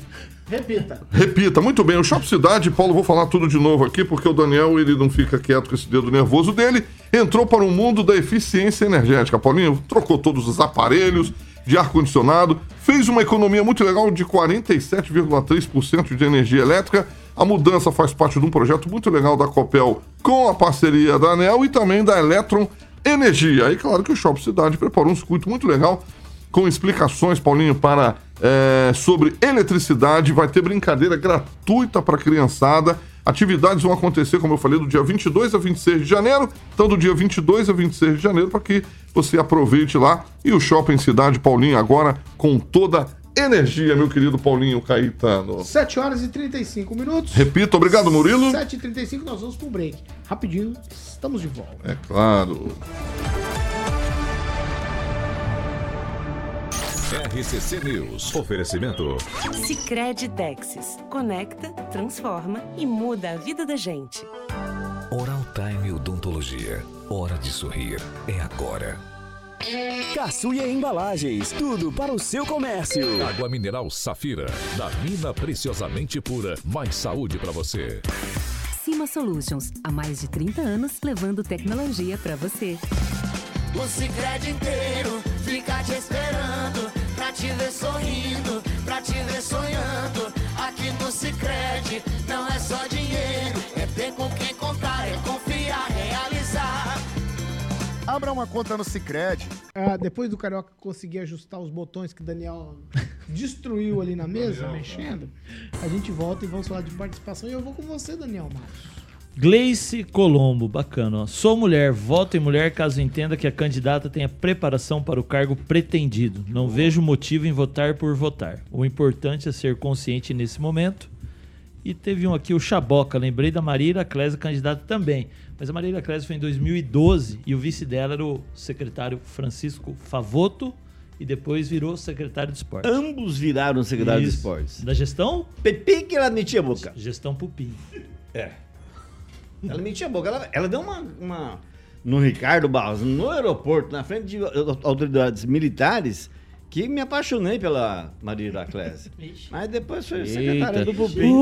repita. Repita, muito bem. O Shop Cidade, Paulo, vou falar tudo de novo aqui, porque o Daniel, ele não fica quieto com esse dedo nervoso dele. Entrou para o mundo da eficiência energética. Paulinho trocou todos os aparelhos de ar-condicionado, fez uma economia muito legal de 47,3% de energia elétrica. A mudança faz parte de um projeto muito legal da Copel com a parceria da ANEL e também da Electron Energia. Aí, claro que o Shop Cidade preparou um circuito muito legal com explicações, Paulinho, para é, sobre eletricidade. Vai ter brincadeira gratuita para criançada. Atividades vão acontecer, como eu falei, do dia 22 a 26 de janeiro. Então, do dia 22 a 26 de janeiro, para que você aproveite lá. E o Shopping Cidade Paulinho agora com toda energia, meu querido Paulinho Caetano. 7 horas e 35 minutos. Repita, obrigado, Murilo. 7h35, nós vamos pro break. Rapidinho, estamos de volta. É claro. RCC News. Oferecimento. Sicredi Texas. Conecta, transforma e muda a vida da gente. Oral Time Odontologia. Hora de sorrir. É agora. Caçuia Embalagens, tudo para o seu comércio. Água mineral Safira. Da mina preciosamente pura. Mais saúde para você. Cima Solutions, há mais de 30 anos levando tecnologia para você. O Cicred inteiro fica te esperando Pra te ver sorrindo, pra te ver sonhando Aqui no Cicred não é só dinheiro, é ter com quem contar, é confiar, realizar. Abra uma conta no Cicred. Ah, depois do Carioca conseguir ajustar os botões que o Daniel destruiu ali na mesa, mexendo, a gente volta e vamos falar de participação. E eu vou com você, Daniel Marcos. Gleice Colombo, bacana. Ó. Sou mulher, voto em mulher caso entenda que a candidata tenha preparação para o cargo pretendido. Não vejo motivo em votar por votar. O importante é ser consciente nesse momento. E teve um aqui, o Chaboca. Lembrei da Maria Iraclésia, candidata também. Mas a Maria Iraclésia foi em 2012 e o vice dela era o secretário Francisco Favoto e depois virou secretário de esporte. Ambos viraram secretário de Isso. esportes. Da gestão? Pepe que ela metia a boca. Gestão Pupim. É. Ela metia a boca. Ela, ela deu uma, uma- No Ricardo Barros, no aeroporto, na frente de autoridades militares, que me apaixonei pela Maria Iraclésia. Mas depois foi secretária do Pupim.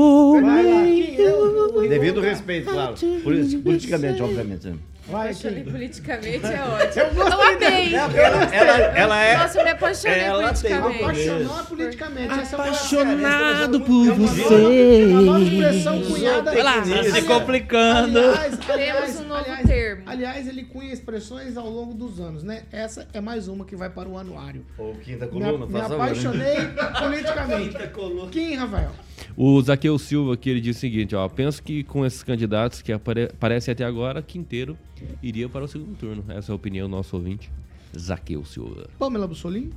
Vai lá, Devido respeito, claro. Politi- Politicamente, obviamente. Né? Vai, Apaixonei quem? politicamente é ótimo. Eu gostei Eu amei. dela. Ela, ela, ela é. Nossa, eu me apaixonei Ela politicamente. Apaixonar politicamente. É Apaixonado por É você. é uma nova expressão cunhada. Vai lá. Tá se complicando. Aliás, Temos aliás, um novo aliás, termo. aliás, ele cunha expressões ao longo dos anos, né? Essa é mais uma que vai para o anuário. Ou quinta Me, coluna, me né? apaixonei politicamente. Quem, Rafael? O Zaqueu Silva aqui, ele diz o seguinte, ó. Penso que com esses candidatos que apare aparecem até agora, Quinteiro iria para o segundo turno. Essa é a opinião do nosso ouvinte. Zaqueu Silva. Pamela Bussolim?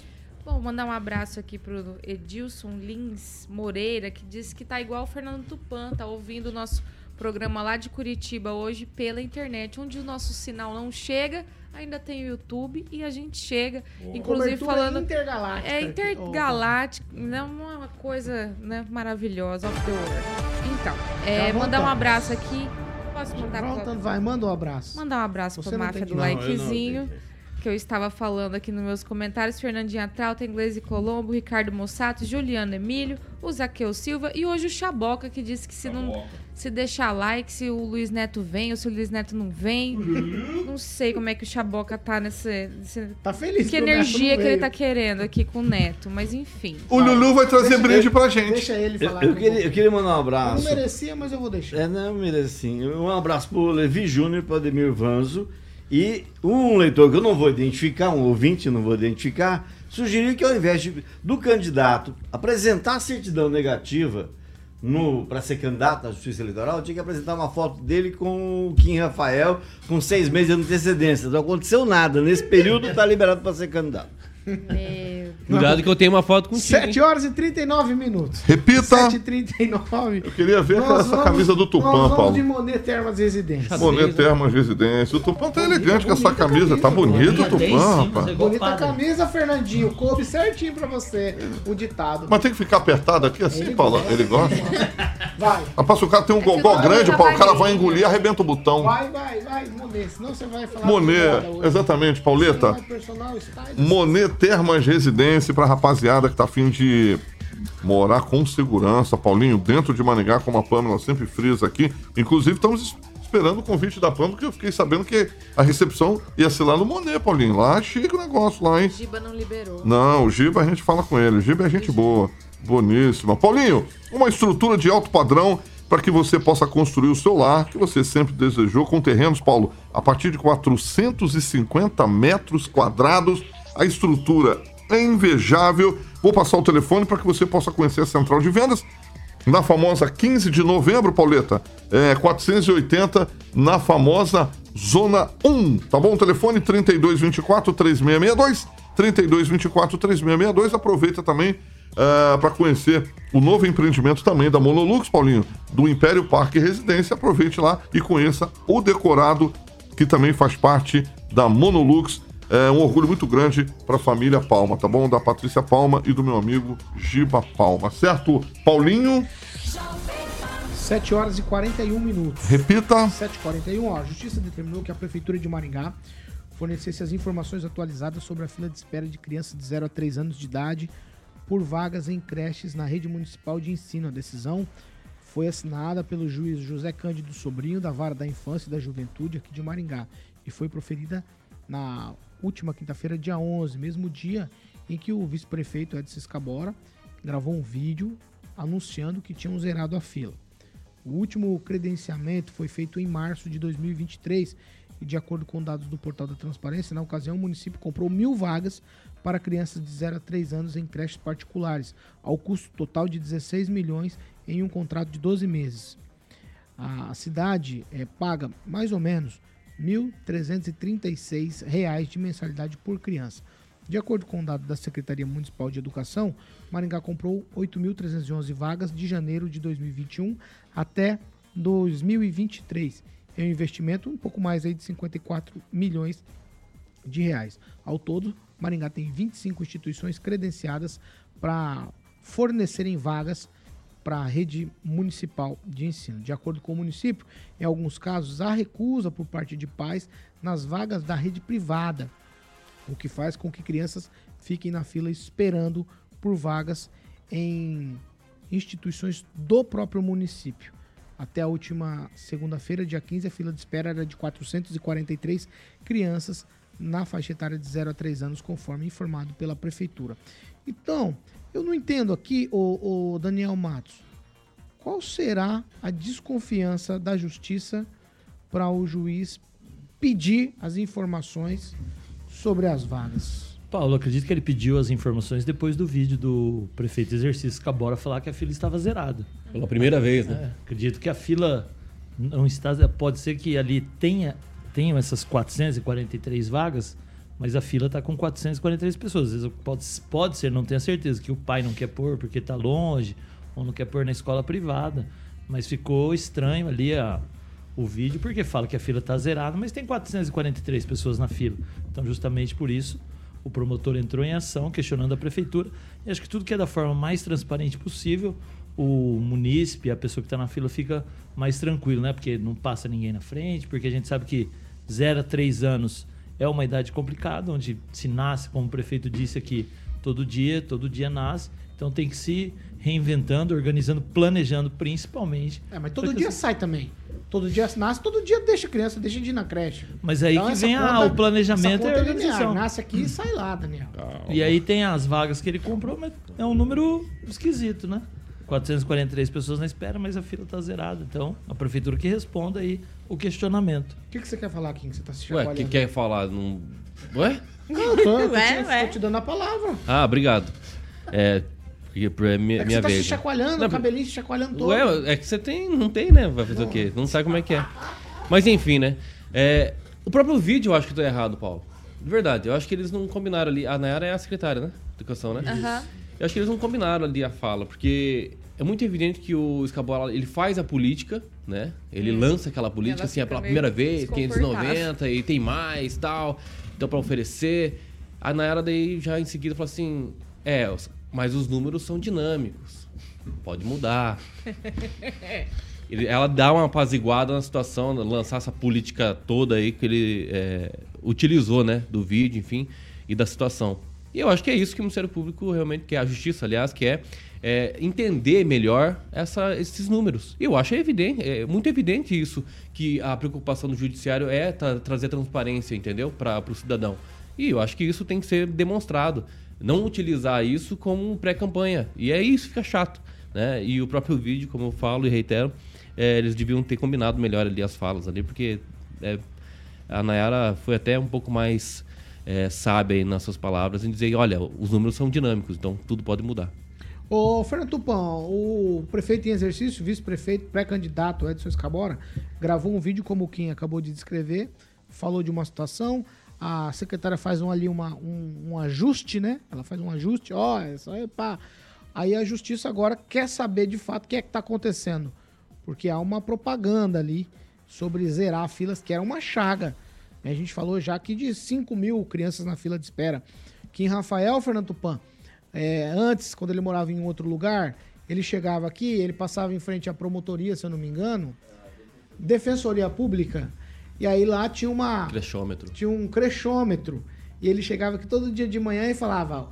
Bom, mandar um abraço aqui pro Edilson Lins Moreira, que disse que tá igual o Fernando Tupan, tá ouvindo o nosso programa lá de Curitiba hoje pela internet, onde o nosso sinal não chega, ainda tem o YouTube e a gente chega, inclusive Cobertura falando intergaláctica. é intergaláctico, né, uma coisa né, maravilhosa, the world. Então, é, mandar um abraço aqui. Posso mandar pra, Voltando, vai, manda um abraço. Mandar um abraço Você pra máfia do que- Não, eu não likezinho. tenho. Que eu estava falando aqui nos meus comentários. Fernandinha Trauta, Inglese Colombo, Ricardo Mossato, Juliano Emílio, o Zaqueu Silva e hoje o Chaboca, que disse que se não se deixar like, se o Luiz Neto vem ou se o Luiz Neto não vem. não sei como é que o Chaboca tá nesse. nesse- Tá feliz que energia que ele tá querendo aqui com o Neto, mas enfim. O Lulu vai trazer Deixa brinde pra gente. Deixa ele Eu, falar. eu que queria, eu queria mandar um Eu abraço. não merecia, mas eu vou deixar. É, não, sim. Um abraço pro Levi Júnior, pro Ademir Vanzo. E um leitor que eu não vou identificar, um ouvinte não vou identificar, sugeriu que ao invés de- do candidato apresentar a certidão negativa para ser candidato à Justiça Eleitoral, tinha que apresentar uma foto dele com o Kim Rafael com seis meses de antecedência. Não aconteceu nada. Nesse período está liberado para ser candidato. Meu Cuidado que eu tenho uma foto contigo. 7 horas e 39 minutos. Repita. 7 e 39 Eu queria ver Nós essa vamos- camisa do Tupã, nós vamos Paulo. de Monet Termas Residência. Monet Termas Residência. O Tupã tá elegante com essa camisa. Tá bonito o Tupã, rapaz. é Bonita padre. camisa, Fernandinho. Coube certinho pra você o ditado. Mas tem que ficar apertado aqui assim, Ele Paulo? Ele gosta? Vai, Rapaz, se o cara tem um É gogó o grande, Paulo, o cara vai engolir e arrebenta o botão. vai, vai, vai, Monet. Senão você vai falar. Monet, exatamente, Pauleta. É style. Monet Termas Residência pra rapaziada que tá afim de morar com segurança, Paulinho, dentro de Maringá, como a Pâmela sempre frisa aqui. Inclusive, estamos es- esperando o convite da Pâmela, porque eu fiquei sabendo que a recepção ia ser lá no Monet, Paulinho. Lá chique o negócio lá, hein? Giba não liberou. Não, o Giba a gente fala com ele. O Giba é gente boa. Boníssima. Paulinho, uma estrutura de alto padrão para que você possa construir o seu lar que você sempre desejou com terrenos, Paulo, a partir de 450 metros quadrados. A estrutura é invejável. Vou passar o telefone para que você possa conhecer a central de vendas na famosa 15 de novembro, Pauleta, é 480 na famosa Zona 1, tá bom? Telefone 3224 3662, 3224 3662. Aproveita também para conhecer o novo empreendimento também da Monolux, Paulinho, do Império Parque Residência. Aproveite lá e conheça o decorado que também faz parte da Monolux. É um orgulho muito grande para a família Palma, tá bom? Da Patrícia Palma e do meu amigo Giba Palma, certo? Paulinho, 7 horas e 41 minutos. repita. 7h41, ó, a Justiça determinou que a Prefeitura de Maringá fornecesse as informações atualizadas sobre a fila de espera de crianças de 0 a 3 anos de idade por vagas em creches na rede municipal de ensino. A decisão foi assinada pelo juiz José Cândido Sobrinho, da Vara da Infância e da Juventude aqui de Maringá, e foi proferida na última quinta-feira, dia 11, mesmo dia em que o vice-prefeito Edson Escabora gravou um vídeo anunciando que tinham zerado a fila. O último credenciamento foi feito em março de 2023 e, de acordo com dados do Portal da Transparência, na ocasião o município comprou mil vagas para crianças de 0 a 3 anos em creches particulares, ao custo total de 16 milhões em um contrato de 12 meses. A cidade eh, paga mais ou menos 1.336 reais de mensalidade por criança. De acordo com o dado da Secretaria Municipal de Educação, Maringá comprou 8.311 vagas de janeiro de 2021 até 2023. É um investimento um pouco mais aí de 54 milhões de reais. Ao todo, Maringá tem 25 instituições credenciadas para fornecerem vagas para a rede municipal de ensino. De acordo com o município, em alguns casos há recusa por parte de pais nas vagas da rede privada, o que faz com que crianças fiquem na fila esperando por vagas em instituições do próprio município. Até a última segunda-feira, dia 15, a fila de espera era de 443 crianças na faixa etária de 0 a 3 anos, conforme informado pela prefeitura. Então, eu não entendo aqui, o, o Daniel Matos, qual será a desconfiança da justiça para o juiz pedir as informações sobre as vagas? Paulo, acredito que ele pediu as informações depois do vídeo do prefeito de exercício Cabora falar que a fila estava zerada. Pela primeira vez, né? É, acredito que a fila não está. Pode ser que ali tenha tenham essas 443 vagas, mas a fila está com 443 pessoas. Às vezes pode, pode ser, não tenho certeza, que o pai não quer pôr porque está longe, ou não quer pôr na escola privada. Mas ficou estranho ali a, o vídeo, porque fala que a fila está zerada, mas tem 443 pessoas na fila. Então, justamente por isso, o promotor entrou em ação, questionando a prefeitura. E acho que tudo que é da forma mais transparente possível, o munícipe, a pessoa que está na fila, fica mais tranquilo, né? Porque não passa ninguém na frente, porque a gente sabe que 0 a 3 anos é uma idade complicada, onde se nasce, como o prefeito disse aqui, todo dia, todo dia nasce. Então tem que se reinventando, organizando, planejando principalmente. É, mas todo que dia sai também. Todo dia nasce, todo dia deixa a criança, deixa de ir na creche. Mas aí que essa vem a- o planejamento e a conta é organização. Nasce aqui e sai lá, Daniel. E aí tem as vagas que ele comprou, mas é um número esquisito, né? 443 pessoas na espera, mas a fila tá zerada. Então, a prefeitura que responda aí o questionamento. O que, que você quer falar, Kim? Você tá se Ué, chacoalhando? que quer falar? Não... Ué? Não, tô, eu tô Ué, te, ué. tô te dando a palavra. Ah, obrigado. É, porque é minha, É que minha você tá vez. se chacoalhando, Não, o cabelinho se chacoalhando todo. Ué, é que você tem. Não tem, né? Vai fazer o quê? Não sabe como é que é. Mas enfim, né? É, o próprio vídeo eu acho que tá errado, Paulo. De verdade, eu acho que eles não combinaram ali. A Nayara é a secretária, né? Educação, né? Aham. Eu acho que eles não combinaram ali a fala, porque é muito evidente que o Escabola, ele faz a política, né? Ele lança aquela política, assim, é pela primeira vez, desconfortável. 590 e tem mais tal, então pra oferecer. A Nayara daí já em seguida fala assim, é, mas os números são dinâmicos, pode mudar. Ele- ela dá uma apaziguada na situação, lançar essa política toda aí que ele é, utilizou, né? Do vídeo, enfim, e da situação. E eu acho que é isso que o Ministério Público realmente quer, a Justiça, aliás, quer é, entender melhor essa- esses números. Eu acho evidente, é muito evidente isso, que a preocupação do Judiciário é tra- trazer transparência, entendeu? Para o cidadão. E eu acho que isso tem que ser demonstrado. Não utilizar isso como pré-campanha. E é isso, fica chato. Né? E o próprio vídeo, como eu falo e reitero, é, eles deviam ter combinado melhor ali as falas ali, porque é, a Nayara foi até um pouco mais é, aí nas suas palavras em dizer, olha, os números são dinâmicos, então tudo pode mudar. Ô, Fernando Tupan, o prefeito em exercício, vice-prefeito, pré-candidato Edson Escabora, gravou um vídeo como o Kim acabou de descrever, falou de uma situação, a secretária faz um, ali uma, um, um ajuste, né? Ela faz um ajuste, ó, isso aí, pá. Aí a justiça agora quer saber de fato o que é que tá acontecendo, porque há uma propaganda ali sobre zerar filas, que era uma chaga. A gente falou já aqui de 5 mil crianças na fila de espera. Que em Rafael, Fernando Tupan, é, antes, quando ele morava em outro lugar, ele chegava aqui, ele passava em frente à promotoria, se eu não me engano, Defensoria Pública, e aí lá tinha uma Crechômetro. tinha um crechômetro. E ele chegava aqui todo dia de manhã e falava: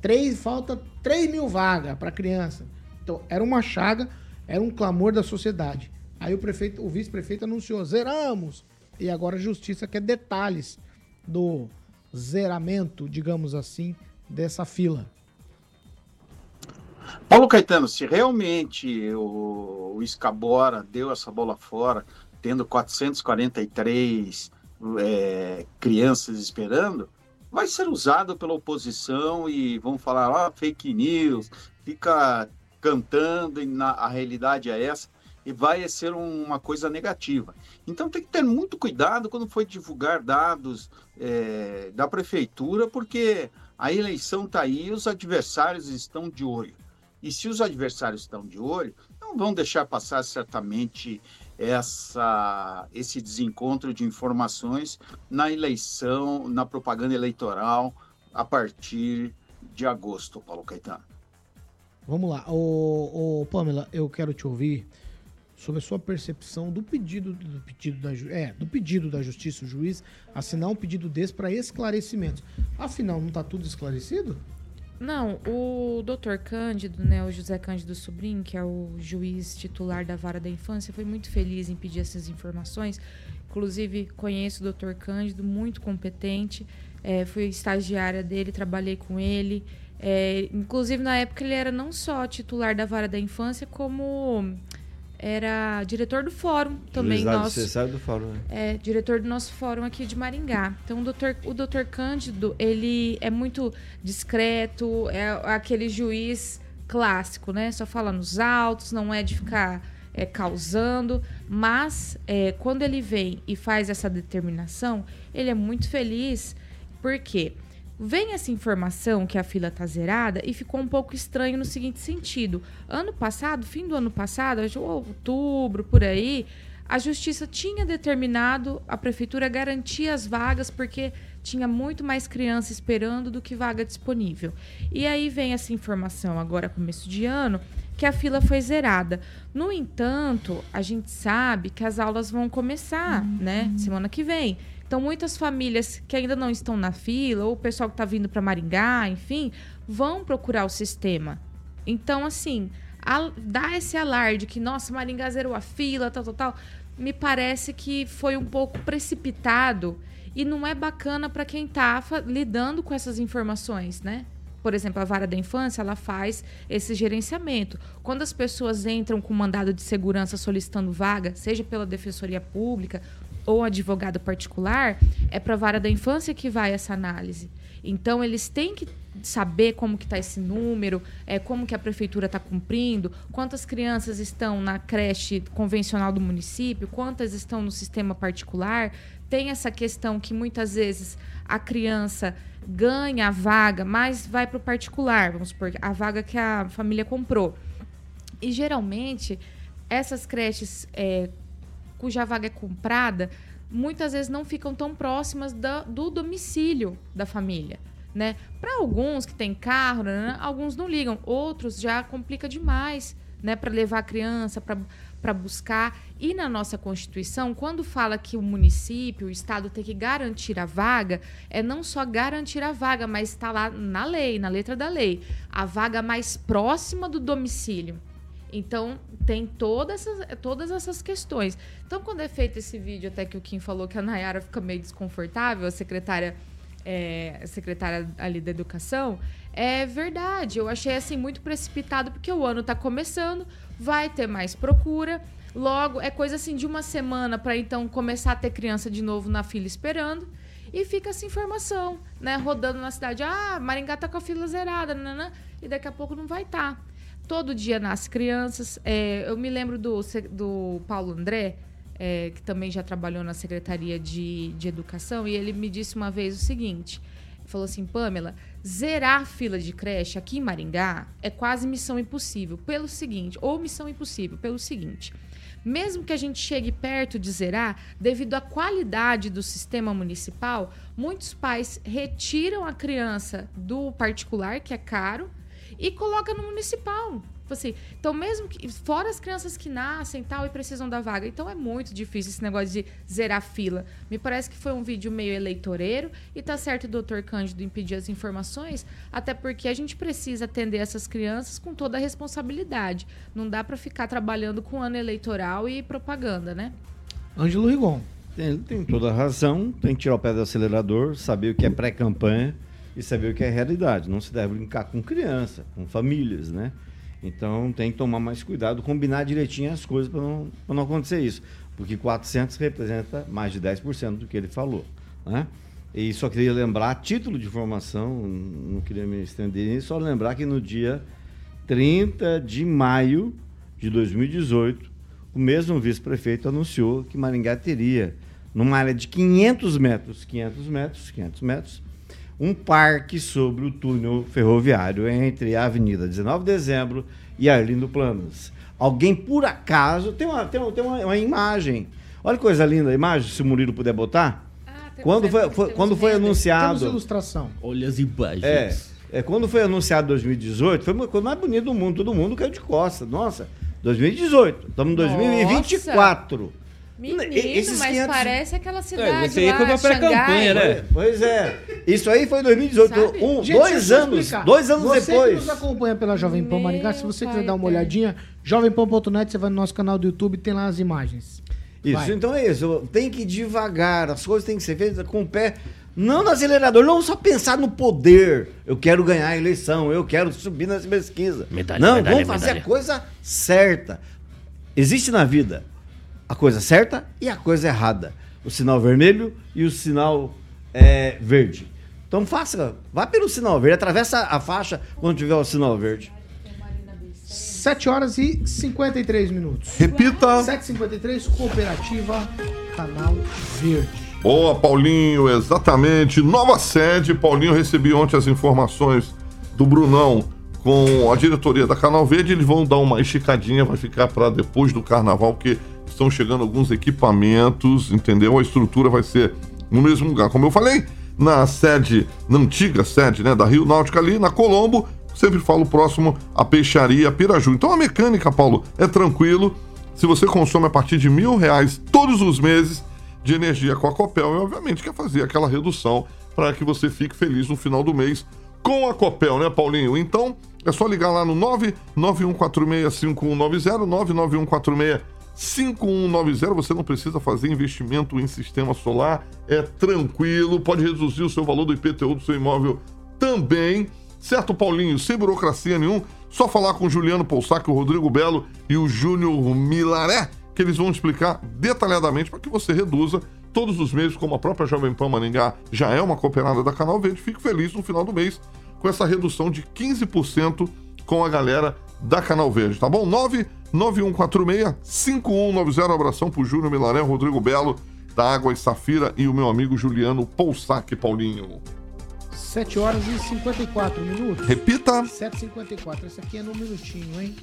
três, falta 3 mil vagas para criança. Então, era uma chaga, era um clamor da sociedade. Aí o prefeito, o vice-prefeito anunciou: zeramos. E agora a justiça quer detalhes do zeramento, digamos assim, dessa fila. Paulo Caetano, se realmente o, o Escabora deu essa bola fora, tendo 443 é, crianças esperando, vai ser usado pela oposição e vão falar, ah, fake news, fica cantando e na, a realidade é essa e vai ser um- uma coisa negativa. Então tem que ter muito cuidado quando for divulgar dados é, da prefeitura, porque a eleição está aí e os adversários estão de olho. E se os adversários estão de olho, não vão deixar passar certamente essa, esse desencontro de informações na eleição, na propaganda eleitoral, a partir de agosto, Paulo Caetano. Vamos lá. Ô, ô, Pamela, eu quero te ouvir sobre a sua percepção do pedido do pedido da é, do pedido da justiça, o juiz assinar um pedido desse para esclarecimentos. Afinal, não está tudo esclarecido? Não, o doutor Cândido, né, o José Cândido Sobrinho, que é o juiz titular da Vara da Infância, foi muito feliz em pedir essas informações. Inclusive, conheço o doutor Cândido, muito competente. É, fui estagiária dele, trabalhei com ele. É, inclusive, na época, ele era não só titular da Vara da Infância, como era diretor do fórum também Juizado nosso. necessário do fórum, né? É, diretor do nosso fórum aqui de Maringá. Então, o doutor, o doutor Cândido, ele é muito discreto, é aquele juiz clássico, né? Só fala nos autos, não é de ficar é, causando. Mas, é, quando ele vem e faz essa determinação, ele é muito feliz, porque vem essa informação que a fila tá zerada e ficou um pouco estranho no seguinte sentido. Ano passado, fim do ano passado, outubro, por aí, a justiça tinha determinado a prefeitura garantir as vagas porque tinha muito mais criança esperando do que vaga disponível. E aí vem essa informação agora começo de ano que a fila foi zerada. No entanto, a gente sabe que as aulas vão começar, né, semana que vem. Então, muitas famílias que ainda não estão na fila, ou o pessoal que está vindo para Maringá, enfim, vão procurar o sistema. Então, assim, dá esse alarde que, nossa, Maringá zerou a fila, tal, tal, tal. Me parece que foi um pouco precipitado e não é bacana para quem está lidando com essas informações, né? Por exemplo, a vara da infância, ela faz esse gerenciamento. Quando as pessoas entram com mandado de segurança solicitando vaga, seja pela defensoria pública ou advogado particular, é para a vara da infância que vai essa análise. Então, eles têm que saber como que está esse número, é, como que a prefeitura está cumprindo, quantas crianças estão na creche convencional do município, quantas estão no sistema particular. Tem essa questão que muitas vezes a criança ganha a vaga, mas vai para o particular, vamos supor, a vaga que a família comprou. E geralmente, essas creches é, cuja vaga é comprada, muitas vezes não ficam tão próximas da- do domicílio da família. Né? Para alguns que têm carro, né, alguns não ligam, outros já complica demais né, para levar a criança, para buscar. E na nossa Constituição, quando fala que o município, o Estado tem que garantir a vaga, é não só garantir a vaga, mas está lá na lei, na letra da lei, a vaga mais próxima do domicílio. Então, tem todas essas, todas essas questões. Então, quando é feito esse vídeo, até que o Kim falou que a Nayara fica meio desconfortável, a secretária, é, secretária ali da educação, é verdade. Eu achei assim muito precipitado, porque o ano está começando, vai ter mais procura. Logo, é coisa assim de uma semana para então começar a ter criança de novo na fila esperando. E fica essa informação, né? Rodando na cidade. Ah, Maringá tá com a fila zerada, e daqui a pouco não vai estar. Todo dia nasce crianças. É, eu me lembro do, do Paulo André, é, que também já trabalhou na Secretaria de, de Educação, e ele me disse uma vez o seguinte: falou assim, Pamela, zerar a fila de creche aqui em Maringá é quase missão impossível. Pelo seguinte, ou missão impossível, pelo seguinte. Mesmo que a gente chegue perto de zerar, devido à qualidade do sistema municipal, muitos pais retiram a criança do particular, que é caro, e coloca no municipal. Tipo Assim, então, mesmo que. Fora as crianças que nascem e tal e precisam da vaga. Então é muito difícil esse negócio de zerar fila. Me parece que foi um vídeo meio eleitoreiro e tá certo o doutor Cândido em pedir as informações, até porque a gente precisa atender essas crianças com toda a responsabilidade. Não dá para ficar trabalhando com ano eleitoral e propaganda, né? Ângelo Rigon. Tem, ele tem toda a razão, tem que tirar o pé do acelerador, saber o que é pré-campanha e saber o que é realidade. Não se deve brincar com criança, com famílias, né? Então tem que tomar mais cuidado, combinar direitinho as coisas para não, não acontecer isso. Porque 400 representa mais de 10% do que ele falou. Né? E só queria lembrar, título de informação, não queria me estender só lembrar que no dia 30 de maio de 2018, o mesmo vice-prefeito anunciou que Maringá teria, numa área de 500 metros, 500 metros, 500 metros, um parque sobre o túnel ferroviário entre a Avenida 19 de Dezembro e Arlindo Planos. Alguém, por acaso, tem uma, tem uma, tem uma, uma imagem. Olha que coisa linda a imagem, se o Murilo puder botar. quando foi, foi- quando foi anunciado. Temos ilustração. Olha as imagens. É, é, quando foi anunciado 2018, foi uma coisa mais bonita do mundo. Todo mundo caiu de costa. Nossa, 2018. Estamos em 2024. Menino, esses mas 500 parece aquela cidade esse aí lá, foi pra pré-campanha, né? Pois é. Isso aí foi 2018. Sabe? Um, Gente, dois anos. explicar. Dois anos você depois. que nos acompanha pela Jovem Pan Maringá, se você quiser pai dar uma eterno. olhadinha, jovempan.net, você vai no nosso canal do YouTube, tem lá as imagens. Isso, Vai. então é isso. Tem que ir devagar, as coisas têm que ser feitas com o pé. Não no acelerador, não só pensar no poder. Eu quero ganhar a eleição, eu quero subir nas pesquisas. Medalha, não, medalha, vamos fazer medalha. a coisa certa. Existe na vida a coisa certa e a coisa errada. O sinal vermelho e o sinal é, verde. Então faça, vá pelo sinal verde, atravessa a faixa quando tiver o sinal verde. 7 horas e 53 minutos. Repita. 7h53, Cooperativa Canal Verde. Boa, Paulinho, exatamente. Nova sede. Paulinho, recebi ontem as informações do Brunão com a diretoria da Canal Verde. Eles vão dar uma esticadinha, vai ficar para depois do carnaval, porque estão chegando alguns equipamentos, entendeu? A estrutura vai ser no mesmo lugar. Como eu falei, na sede, na antiga sede né, da Rio Náutica ali, na Colombo, sempre falo próximo à Peixaria Piraju. Então a mecânica, Paulo, é tranquilo. Se você consome a partir de mil reais todos os meses de energia com a Copel, e obviamente quer fazer aquela redução para que você fique feliz no final do mês com a Copel, né, Paulinho? Então é só ligar lá no 991465190, 991465190. Você não precisa fazer investimento em sistema solar, é tranquilo, pode reduzir o seu valor do IPTU do seu imóvel também. Certo, Paulinho? Sem burocracia nenhum, só falar com o Juliano Poussac, o Rodrigo Belo e o Júnior Milaré, que eles vão explicar detalhadamente para que você reduza todos os meses, como a própria Jovem Pan Maringá já é uma cooperada da Canal Verde. Fique feliz no final do mês com essa redução de 15% com a galera da Canal Verde, tá bom? 99146-5190. Abração pro Júnior Milaré, Rodrigo Belo, da Água e Safira e o meu amigo Juliano Poussac, Paulinho. 7 horas e 54 minutos. Repita. 7h54. Esse aqui é no minutinho, hein?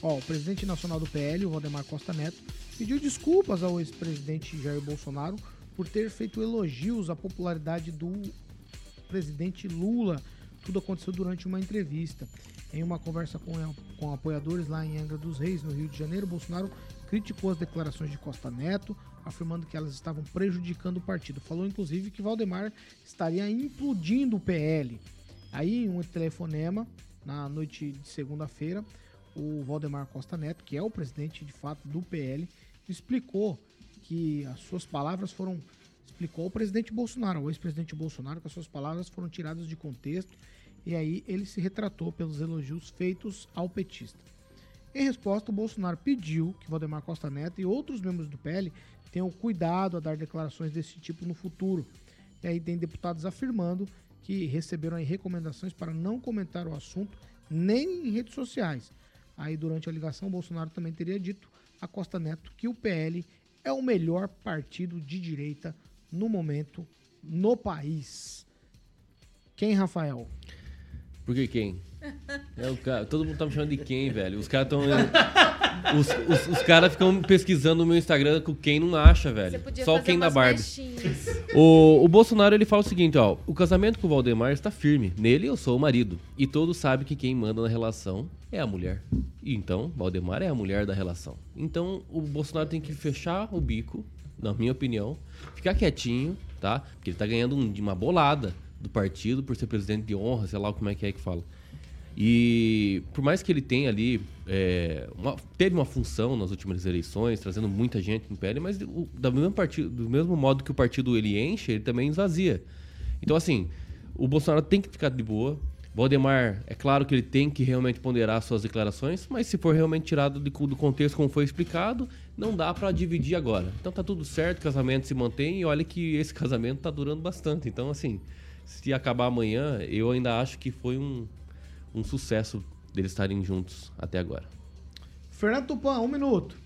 Ó, o presidente nacional do PL, o Valdemar Costa Neto, pediu desculpas ao ex-presidente Jair Bolsonaro por ter feito elogios à popularidade do presidente Lula. Tudo aconteceu durante uma entrevista. Em uma conversa com, com apoiadores lá em Angra dos Reis, no Rio de Janeiro, Bolsonaro criticou as declarações de Costa Neto, afirmando que elas estavam prejudicando o partido. Falou inclusive que Valdemar estaria implodindo o PL. Aí, em um telefonema, na noite de segunda-feira, o Valdemar Costa Neto, que é o presidente de fato do PL, explicou que as suas palavras foram. Explicou ao presidente Bolsonaro, ao ex-presidente Bolsonaro, que as suas palavras foram tiradas de contexto e aí ele se retratou pelos elogios feitos ao petista. Em resposta, o Bolsonaro pediu que Valdemar Costa Neto e outros membros do PL tenham cuidado a dar declarações desse tipo no futuro. E aí tem deputados afirmando que receberam recomendações para não comentar o assunto nem em redes sociais. Aí durante a ligação, Bolsonaro também teria dito a Costa Neto que o PL é o melhor partido de direita no momento no país. Quem, Rafael? Por que quem? É o cara, todo mundo tá me chamando de quem, velho? Os caras estão. Os, os, os caras ficam pesquisando no meu Instagram com quem não acha, velho. podia Só quem da Barbie. O, o Bolsonaro ele fala o seguinte, ó. O casamento com o Valdemar está firme. Nele eu sou o marido. E todos sabem que quem manda na relação é a mulher. E então, Valdemar é a mulher da relação. Então, o Bolsonaro tem que fechar o bico, na minha opinião, ficar quietinho, tá? Porque ele tá ganhando um- uma bolada do partido por ser presidente de honra, sei lá como é que é que fala. E por mais que ele tenha ali, é, uma- teve uma função nas últimas eleições, trazendo muita gente no PL, mas o- da mesma partido, do mesmo modo que o partido ele enche, ele também esvazia. Então, assim, o Bolsonaro tem que ficar de boa. Valdemar, é claro que ele tem que realmente ponderar suas declarações, mas se for realmente tirado de- do contexto como foi explicado, não dá pra dividir agora. Então tá tudo certo, casamento se mantém e olha que esse casamento tá durando bastante. Então, assim, se acabar amanhã, eu ainda acho que foi um, um sucesso deles estarem juntos até agora. Fernando Tupan, um minuto.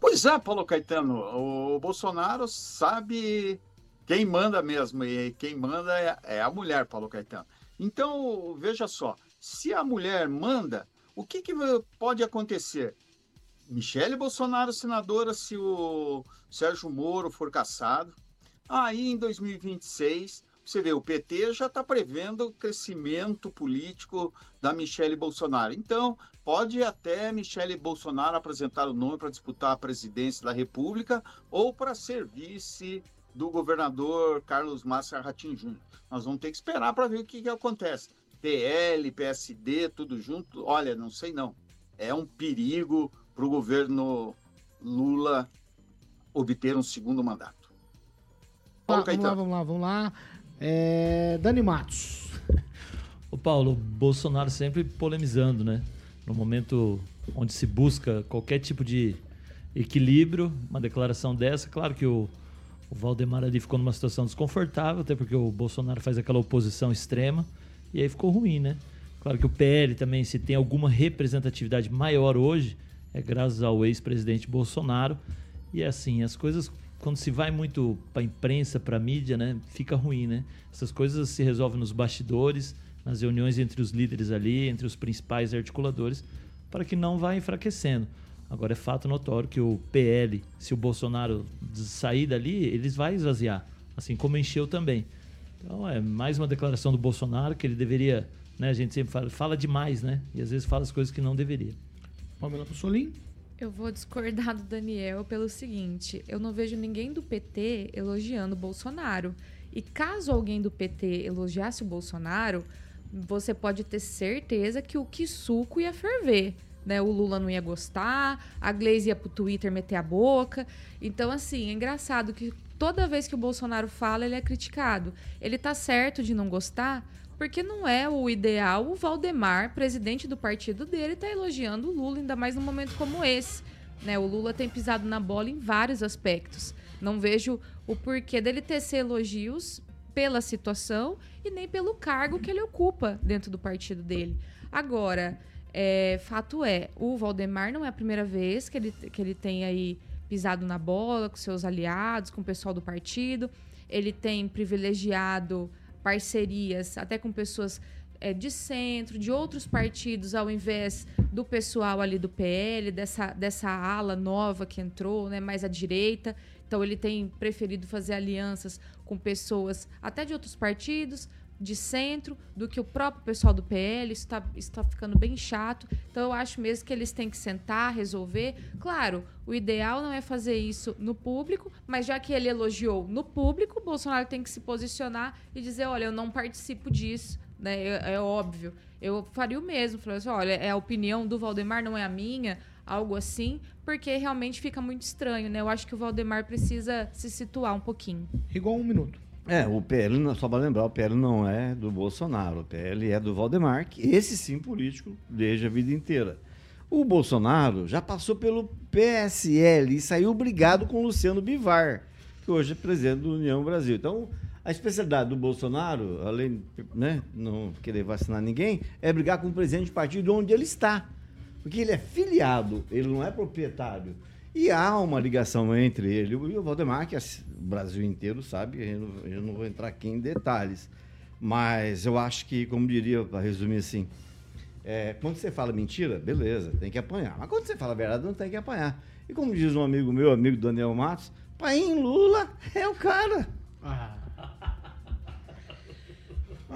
Pois é, Paulo Caetano, o Bolsonaro sabe quem manda mesmo, e quem manda é, é a mulher, Paulo Caetano. Então, veja só, se a mulher manda, o que, que pode acontecer? Michele Bolsonaro, senadora, se o Sérgio Moro for caçado. Aí, em 2026, você vê, o PT já está prevendo o crescimento político da Michele Bolsonaro. Então, pode até Michele Bolsonaro apresentar o nome para disputar a presidência da República ou para ser vice do governador Carlos Massa Ratinho Júnior. Nós vamos ter que esperar para ver o que, que acontece. PL, PSD, tudo junto. Olha, não sei não. É um perigo para o governo Lula obter um segundo mandato. Paulo Vamos lá, vamos lá, vamos lá. É, Dani Matos. Ô Paulo, o Bolsonaro sempre polemizando, né? No momento onde se busca qualquer tipo de equilíbrio, uma declaração dessa, claro que o, o Valdemar ali ficou numa situação desconfortável, até porque o Bolsonaro faz aquela oposição extrema, e aí ficou ruim, né? Claro que o PL também, se tem alguma representatividade maior hoje, é graças ao ex-presidente Bolsonaro. E é assim, as coisas, quando se vai muito para imprensa, para mídia, né, fica ruim, né? Essas coisas se resolvem nos bastidores, nas reuniões entre os líderes ali, entre os principais articuladores, para que não vá enfraquecendo. Agora é fato notório que o PL, se o Bolsonaro sair dali, eles vai esvaziar, assim como encheu também. Então é mais uma declaração do Bolsonaro que ele deveria, né? A gente sempre fala, fala demais, né? E às vezes fala as coisas que não deveria. Pamela Mussolini. Eu vou discordar do Daniel pelo seguinte: eu não vejo ninguém do PT elogiando o Bolsonaro. E caso alguém do PT elogiasse o Bolsonaro, você pode ter certeza que o que suco ia ferver. Né? O Lula não ia gostar, a Gleisi ia pro Twitter meter a boca. Então, assim, é engraçado que toda vez que o Bolsonaro fala, ele é criticado. Ele tá certo de não gostar, porque não é o ideal o Valdemar, presidente do partido dele, tá elogiando o Lula, ainda mais num momento como esse. Né? O Lula tem pisado na bola em vários aspectos. Não vejo o porquê dele tecer elogios pela situação e nem pelo cargo que ele ocupa dentro do partido dele. Agora, é, fato é, o Valdemar não é a primeira vez que ele, que ele tem aí pisado na bola com seus aliados, com o pessoal do partido. Ele tem privilegiado parcerias até com pessoas é, de centro, de outros partidos, ao invés do pessoal ali do PL, dessa, dessa ala nova que entrou, né, mais à direita. Então ele tem preferido fazer alianças com pessoas até de outros partidos, de centro, do que o próprio pessoal do PL. Isso está tá ficando bem chato. Então eu acho mesmo que eles têm que sentar, resolver. Claro, o ideal não é fazer isso no público, mas já que ele elogiou no público, o Bolsonaro tem que se posicionar e dizer: olha, eu não participo disso. Né? É, é óbvio. Eu faria o mesmo. Falei assim: olha, é a opinião do Valdemar, não é a minha. Algo assim, porque realmente fica muito estranho, né? Eu acho que o Valdemar precisa se situar um pouquinho. Igual um minuto. É, o PL, só para lembrar, o PL não é do Bolsonaro, o PL é do Valdemar, que esse sim político desde a vida inteira. O Bolsonaro já passou pelo PSL e saiu brigado com o Luciano Bivar, que hoje é presidente do União Brasil. Então, a especialidade do Bolsonaro, além de né, não querer vacinar ninguém, é brigar com o presidente do partido onde ele está. Porque ele é filiado, ele não é proprietário. E há uma ligação entre ele e o Valdemar, que o Brasil inteiro sabe, eu não, vou entrar aqui em detalhes. Mas eu acho que, como diria, para resumir assim, é, quando você fala mentira, beleza, tem que apanhar. Mas quando você fala verdade, não tem que apanhar. E como diz um amigo meu, amigo Daniel Matos, pai Lula é o cara. Ah,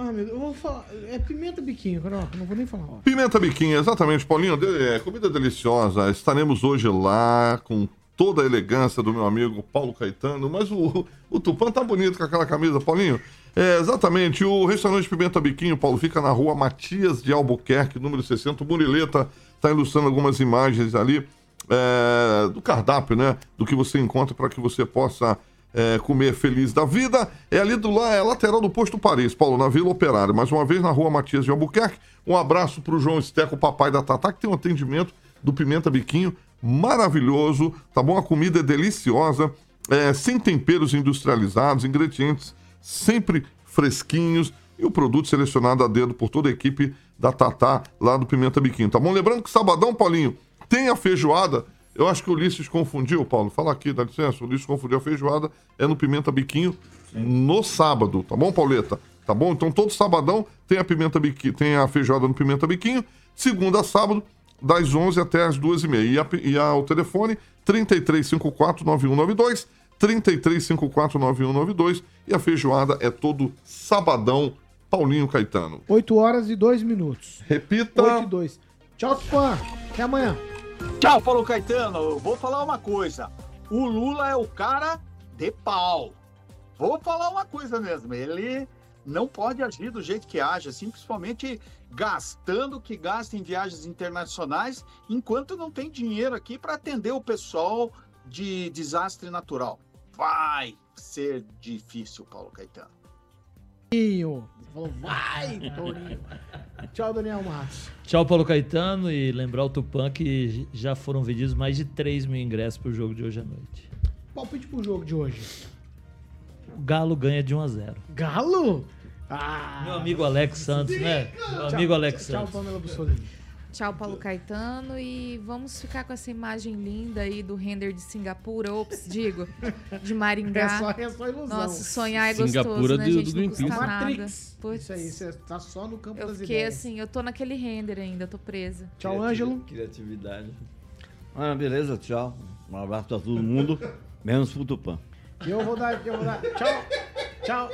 meu Deus, eu vou falar. É pimenta biquinho, Carioca, não vou nem falar. Pimenta Biquinha, exatamente, Paulinho. é, comida deliciosa. Estaremos hoje lá com toda a elegância do meu amigo Paulo Caetano, mas o, o Tupã tá bonito com aquela camisa, Paulinho. É, exatamente, o restaurante Pimenta Biquinho, Paulo, fica na rua Matias de Albuquerque, número 60. O Murileta está ilustrando algumas imagens ali é, do cardápio, né? Do que você encontra para que você possa é, comer feliz da vida. É ali do lá, é lateral do posto Paris, Paulo, na Vila Operária. Mais uma vez na rua Matias de Albuquerque. Um abraço pro João Esteco, papai da Tatá, que tem um atendimento do Pimenta Biquinho maravilhoso, tá bom? A comida é deliciosa, é, sem temperos industrializados, ingredientes sempre fresquinhos e o produto selecionado a dedo por toda a equipe da Tatá lá do Pimenta Biquinho, tá bom? Lembrando que sabadão, Paulinho, tem a feijoada. Eu acho que o Ulisses confundiu, Paulo. Fala aqui, dá licença. O Ulisses confundiu a feijoada. É no Pimenta Biquinho no sábado, tá bom, Pauleta? Tá bom? Então todo sabadão tem a pimenta biquinho, tem a feijoada no Pimenta Biquinho. Segunda a sábado, das 11 até as 2h30. E, e a, o telefone 3354-9192, 3354-9192. E a feijoada é todo sabadão, Paulinho Caetano. 8 horas e 2 minutos. Repita. 8 e 2. Tchau, Tupã. Até amanhã. Tchau, Paulo Caetano. Eu Vou falar uma coisa. O Lula é o cara de pau. Vou falar uma coisa mesmo. Ele não pode agir do jeito que age, assim, principalmente gastando o que gasta em viagens internacionais, enquanto não tem dinheiro aqui para atender o pessoal de desastre natural. Vai ser difícil, Paulo Caetano. Vai, Torinho. Tchau, Daniel Matos. Tchau, Paulo Caetano. E lembrar o Tupã que já foram vendidos mais de 3 mil ingressos pro jogo de hoje à noite. Palpite pro jogo de hoje. O Galo ganha de 1 a 0 Galo? Ah, Meu amigo Alex Santos, né? Meu amigo Alex Tchau, Santos. Pamela Bussolini. Tchau, Paulo Caetano. E vamos ficar com essa imagem linda aí do render de Singapura, ops, digo, de Maringá. É só, é só ilusão. Nossa, sonhar é Singapura gostoso, né, do- gente? do Não custa nada. Isso aí, você tá só no campo Eu das fiquei ideias. assim, eu tô naquele render ainda, tô presa. Tchau, Ângelo. Criatividade. Ah, beleza, tchau. Um abraço pra todo mundo, menos pro Tupã. E eu vou dar, eu vou dar. Tchau. Tchau.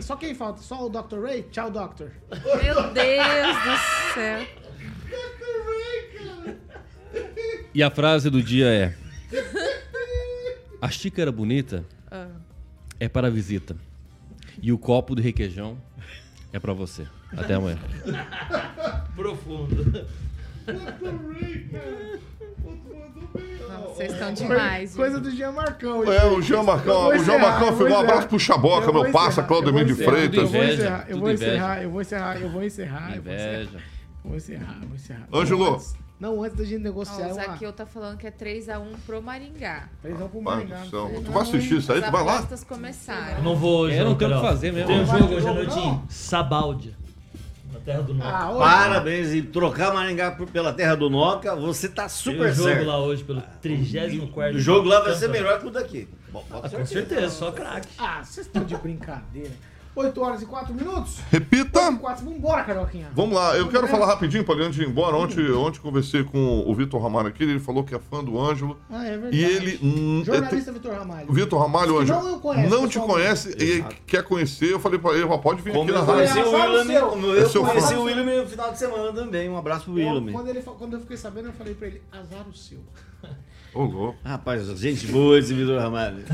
Só quem falta? Só o Dr. Ray? Tchau, Doctor. Meu Deus do céu. E a frase do dia é: A xícara bonita Ah. é para a visita. E o copo de requeijão é para você. Até amanhã. Profundo. Não, vocês estão demais. Coisa do Jean Marcão. É, o Jean Marcão, o Jean Marcão foi um abraço pro Chaboca, meu parça, Claudemir de Freitas. Eu vou encerrar, eu vou encerrar, eu vou encerrar. eu vou encerrar. Inveja. Vou encerrar, vou encerrar. Ângelo. Não antes, da gente Ó, negociar o uma... Zaqueu tá falando que é 3x1 pro Maringá. Três pro Pai Maringá. não tu vai assistir isso aí? As Tu vai lá? apostas começaram. Eu não vou hoje, É, não tem o que fazer mesmo. Tem um jogo hoje à noite Sabáudia, na Terra do Norte. Ah. Parabéns e trocar Maringá pela terra do Noca, você tá Tem super um jogo certo. lá hoje pelo 34 O jogo lá vai ser melhor que o daqui. Bom, Ah, com certeza, só craque. Ah, vocês estão de brincadeira. 8 horas e 4 minutos? Repita. 8 e 4, vambora, Carioquinha. Vamos lá, eu quero Vamos falar rapidinho para antes de ir embora. Ontem, ontem conversei com o Vitor Ramalho aqui, ele falou que é fã do Ângelo. Ah, é verdade. E ele. hum, Jornalista Vitor Ramalho. O Vitor Ramalho, Ângelo, não conhece, não te conhece e quer conhecer. Eu falei pra ele, pode vir Como aqui na eu rádio. conheci o É eu seu conheci o William no final de semana também. Um abraço pro William. quando, ele, quando eu fiquei sabendo, eu falei pra ele, azar o seu. Ô, louco. Rapaz, gente boa esse Vitor Ramalho.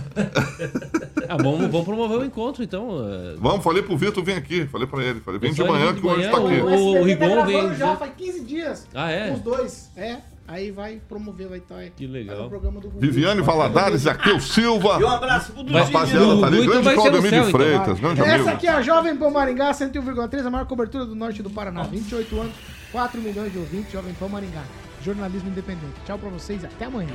Ah, vamos, vamos promover o encontro, então. é, Vamos, falei pro Vitor, vem aqui. Falei pra ele. Falei, vem de Só ele manhã de que o Ângelo tá manhã, aqui. o- SBT o Rigon tá vem já faz 15 dias. Ah, é? Os dois. É. Aí vai promover, vai estar. Que legal. Vai no programa do Gugu. Viviane Valadares, Zaqueu Silva. E um abraço pro Dudinho. Rapaziada, tá ali. Grande Claudemir de então. Freitas, grande Essa amigo. aqui é a Jovem Pan Maringá 101,3, a maior cobertura do norte do Paraná. 28 anos, 4 milhões de ouvintes, Jovem Pan Maringá. Jornalismo independente. Tchau pra vocês, até amanhã.